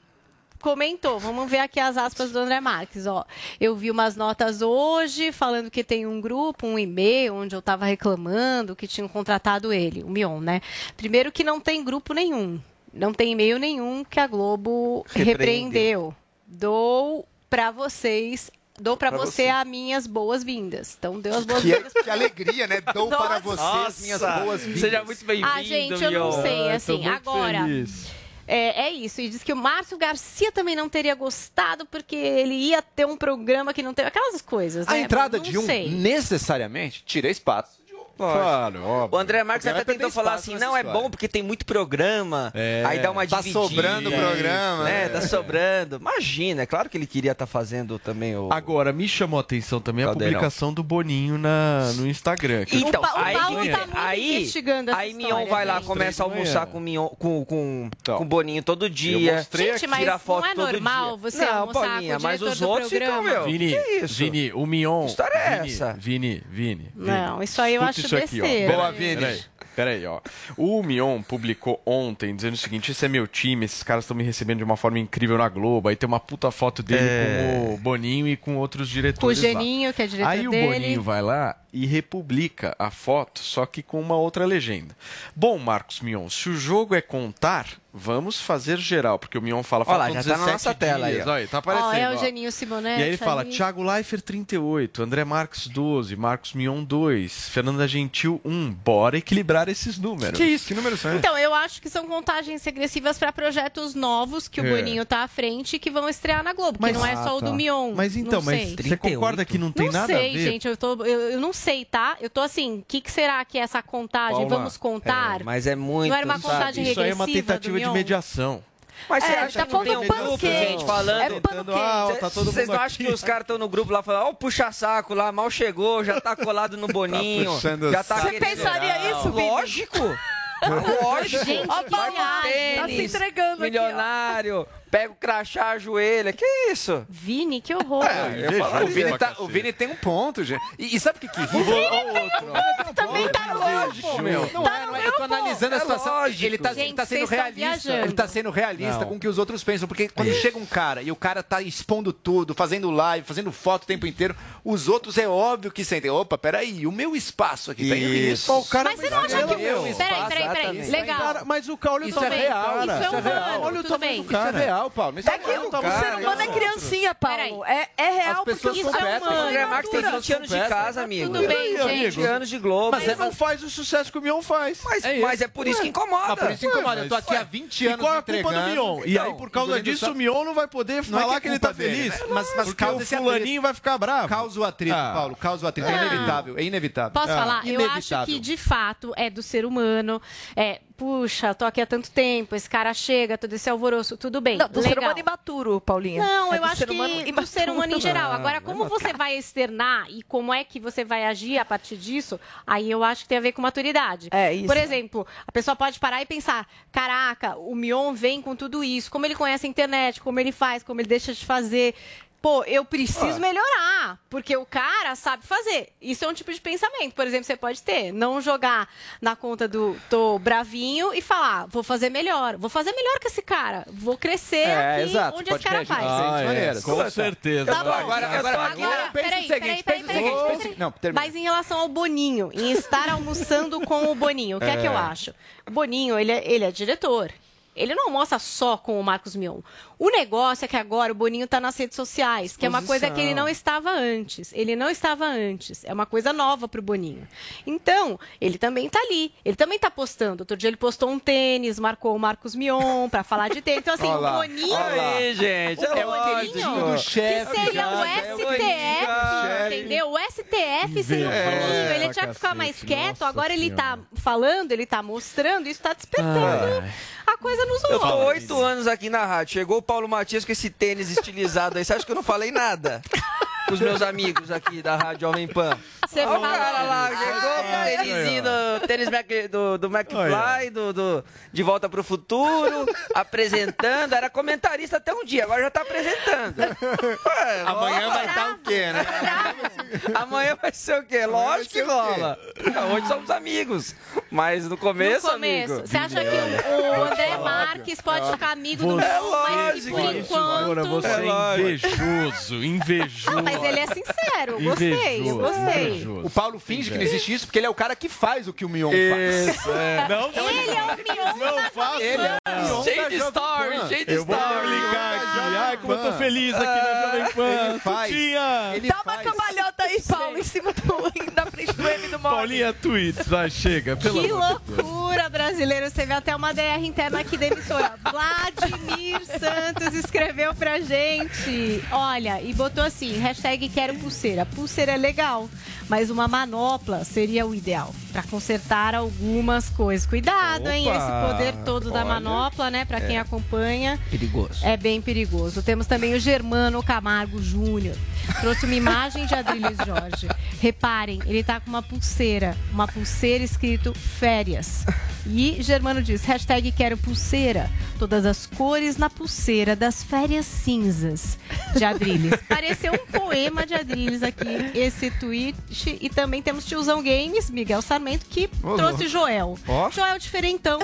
comentou. Vamos ver aqui as aspas do André Marques, ó. Eu vi umas notas hoje falando que tem um grupo, um e-mail, onde eu tava reclamando que tinham contratado ele, o Mion, né? Primeiro que não tem grupo nenhum. Não tem e-mail nenhum que a Globo Repreendeu. repreendeu. Dou pra vocês Dou pra Pra você você. as minhas boas-vindas. Então, deu as Que, boas-vindas. que alegria, né? Dou para você as Nossa. minhas boas-vindas. Seja muito bem-vindo, Ah, gente, eu não sei, assim, agora. feliz. É, é isso. E diz que o Márcio Garcia também não teria gostado porque ele ia ter um programa que não teve. Aquelas coisas, A né? entrada Não de um, sei. necessariamente, tira espaço Claro, óbvio. O André Marques até tentou falar assim, não, é história. bom porque tem muito programa, É, aí dá uma tá dividida. sobrando programa, né? é. Tá sobrando. Imagina, é claro que ele queria estar fazendo também o... Agora, me chamou a atenção também a Caldeirão. publicação do Boninho na, no Instagram. eu Então, tive aí, de manhã. aí, aí Mion história, vai lá, gente. começa a almoçar com, Mion, com, com, Então, com o Boninho todo dia. mostrei Gente, mas tira foto não é normal dia. você não, almoçar Paulinha, com o mas os outros ficam, programa. meu. Vini? Vini, o Mion. Que história é Vini, essa? Vini, Vini. Não, Vini. isso aí eu acho isso aqui, ó. Boa. Vini. Peraí, ó. O Mion publicou ontem dizendo o seguinte: esse é meu time, esses caras estão me recebendo de uma forma incrível na Globo. Aí tem uma puta foto dele É. com o Boninho e com outros Com o diretores. lá. Geninho, que é diretor Aí o dele. Boninho vai lá e republica a foto, só que com uma outra legenda. Bom, Marcos Mion, se o jogo é contar, vamos fazer geral, porque o Mion fala, Olha lá, já tá na 17 nossa tela aí, ó. Olha, tá aparecendo. é o ó. Geninho Simonetti. E aí ele fala, ali. Thiago Leifert 38, André Marques 12, Marcos Mion 2, Fernanda Gentil 1. Bora equilibrar esses números. Que isso? Que números são? Então, eu acho que são contagens regressivas para projetos novos que o É. Boninho tá à frente e que vão estrear na Globo, Mas- que não é Ah, só o tá. do Mion. Mas então, não mas sei. você concorda que não tem não nada sei, a ver? gente, eu, tô, eu, eu não sei, tá? Eu tô assim, o que, que será que é essa contagem? Paula, Vamos contar? é, mas é muito, Não era uma sabe? contagem Isso aí é uma regressiva tentativa de mediação. Mas você É, acha tá que não tem um grupo, gente, falando... É panqueque. Ah, tá todo Vocês não acham aqui. que os caras estão no grupo lá falando, ó, o puxa-saco lá, mal chegou, já tá colado no Boninho. puxando já tá. Você pensaria isso, Vini? Lógico! Lógico! Gente, Ó, que vai no viagem. Tá se tênis, entregando aqui, milionário, pega o crachá, ajoelha. Que isso? Vini, que horror. É, eu falo, o, Vini tá- o Vini tem um ponto, gente. E, e sabe o que que ri? Também tá Lógico, meu. Não é, não é. Eu tô analisando a É situação. lógico. Ele tá, ele Gente, tá sendo realista. viajando. Ele tá sendo realista Não. com o que os outros pensam. Porque quando chega um cara e o cara tá expondo tudo, fazendo live, fazendo foto o tempo inteiro, os outros é óbvio que sentem. Opa, peraí, o meu espaço aqui tá em Isso. risco. Pô, o cara Mas você não acha que... Meu Peraí, espaço, peraí, peraí. exatamente. Legal. Cara, mas o Caule Isso Tudo é real. Isso é isso é real. Olha o tamanho do Isso é cara. Real, Paulo. Isso é, É que real, o cara. ser humano é criancinha, Paulo. É, é real As pessoas porque isso é O humano. André Marques tem 20 anos de casa, amigo. Tudo bem, aí, gente. 20 anos de Globo. Mas ele não faz o sucesso que o Mion faz. Mas, É mas é por isso que incomoda. Mas por isso incomoda. Eu tô aqui há 20 E anos qual é a culpa do. Mion? E Então, aí, por causa o disso, o Mion não vai poder Não é falar que que, ele tá feliz. né? Mas- causa o fulaninho vai ficar bravo. Causa o atrito, Ah. Paulo. Causa o atrito. É Ah. inevitável. É inevitável. Posso Ah. falar? Eu acho que, de fato, é do ser humano. É, puxa, tô aqui há tanto tempo, esse cara chega, todo esse alvoroço, tudo bem. Não, do ser legal. humano imaturo, Paulinha. Não, É eu acho ser que humano do ser humano em geral. Ah, Agora, como você vai externar e como é que você vai agir a partir disso, aí eu acho que tem a ver com maturidade. É, isso. Por exemplo, a pessoa pode parar e pensar: caraca, o Mion vem com tudo isso, como ele conhece a internet, como ele faz, como ele deixa de fazer. Pô, eu preciso melhorar, porque o cara sabe fazer. Isso é um tipo de pensamento, por exemplo, você pode ter. Não jogar na conta do tô bravinho e falar, vou fazer melhor. Vou fazer melhor que esse cara. Vou crescer É, aqui exato. onde esse cara faz. Ah, é, com certeza. Tá bom. Agora, agora, agora, pensa peraí, o seguinte, peraí, pensa peraí, Não, termina. Mas em relação ao Boninho, em estar almoçando com o Boninho, o que é, que eu acho? O Boninho, ele é, ele é diretor. Ele não almoça só com o Marcos Mion. O negócio é que agora o Boninho está nas redes sociais, que é uma coisa que ele não estava antes. Ele não estava antes. É uma coisa nova pro Boninho. Então, ele também tá ali. Ele também tá postando. Outro dia ele postou um tênis, marcou o Marcos Mion para falar de tênis. Então, assim, Olha lá, o Boninho. Aí, gente. O É Boninho, do chefe, que seria o é o STF, chefe. entendeu? O STF seria o É, Boninho. Ele tinha que ficar mais quieto. nossa Agora ele tá senhora. falando, ele tá mostrando. Isso tá despertando a coisa nos Eu tô oito anos aqui na rádio. Chegou o Paulo Matias com esse tênis estilizado aí. Você acha que eu não falei nada? Com os meus amigos aqui da Rádio Jovem Pan. Você Olha o fala- cara lá, chegou com o tênisinho do, tênis Mac, do, do McFly, do, do De Volta pro Futuro, apresentando. Era comentarista até um dia, agora já tá apresentando. Ué, Amanhã vai estar o quê, né? Amanhã vai ser o quê? Lógico que rola. Hoje somos amigos. Mas no começo, No começo. amigo. Você acha que o, o André Marques pode ficar amigo do Você- Mion, mas que por lógico. enquanto... você é invejoso, invejoso. Mas ele é sincero, gostei, eu Invejoso, gostei. invejoso. O Paulo finge que não existe isso porque ele é o cara que faz o que o Mion faz. É. Não, Ele é o Mion não faço. Ele é o Mion Cheio de Pan. cheio de Eu Ai, como eu tô feliz aqui na Jovem Pan. Ele faz. Tutinha. Ele Dá uma faz. cambalhota aí, Paulo, em cima do, da frente do M do Mole. Paulinha Tweets, vai, chega. Pelo Que loucura, brasileiro. Você vê até uma DR interna aqui da emissora. Vladimir Santos escreveu pra gente. Olha, e botou assim, hashtag quero pulseira. Pulseira é legal, mas uma manopla seria o ideal pra consertar algumas coisas. Cuidado, hein? Opa! Esse poder todo da Olha. manopla, né? Pra quem É. acompanha. Perigoso. É bem perigoso. Temos também o Germano Camargo Júnior. Trouxe uma imagem de Adriles Jorge. Reparem, ele tá com uma pulseira. Uma pulseira escrito férias. E Germano diz, hashtag quero pulseira. Todas as cores na pulseira das férias cinzas de Adriles. Pareceu um poema de Adriles aqui, esse tweet. E também temos Tiozão Games, Miguel Sarmento, que trouxe. Joel. Ó. Joel diferentão.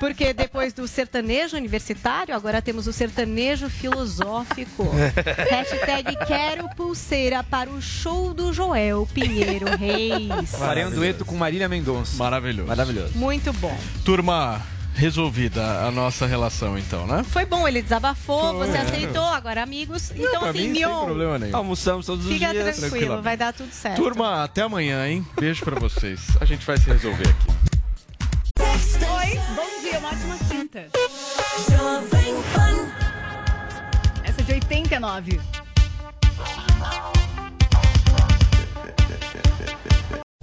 Porque depois do sertanejo universitário, agora temos o sertanejo filosófico. Hashtag quero pulseira para o show do Joel Pinheiro Reis. Farei um dueto com Marília Mendonça. Maravilhoso. Maravilhoso. Muito bom. Turma, resolvida a nossa relação então, né? Foi bom, ele desabafou, Foi. você aceitou, agora amigos. Então, pra assim, mim, sem Mion, problema nenhum. Almoçamos todos os fica dias. tranquilo, vai dar tudo certo. Turma, até amanhã, hein? Beijo pra vocês. A gente vai se resolver aqui. Oi, bom dia, uma ótima quinta. Essa é de 89.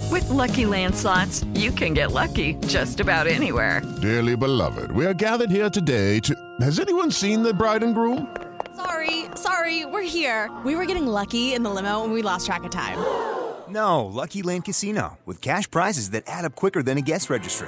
With Lucky Land slots, you can get lucky just about anywhere. Dearly beloved, we are gathered here today to. Has anyone seen the bride and groom? Sorry, sorry, we're here. We were getting lucky in the limo and we lost track of time. No, Lucky Land Casino, with cash prizes that add up quicker than a guest registry.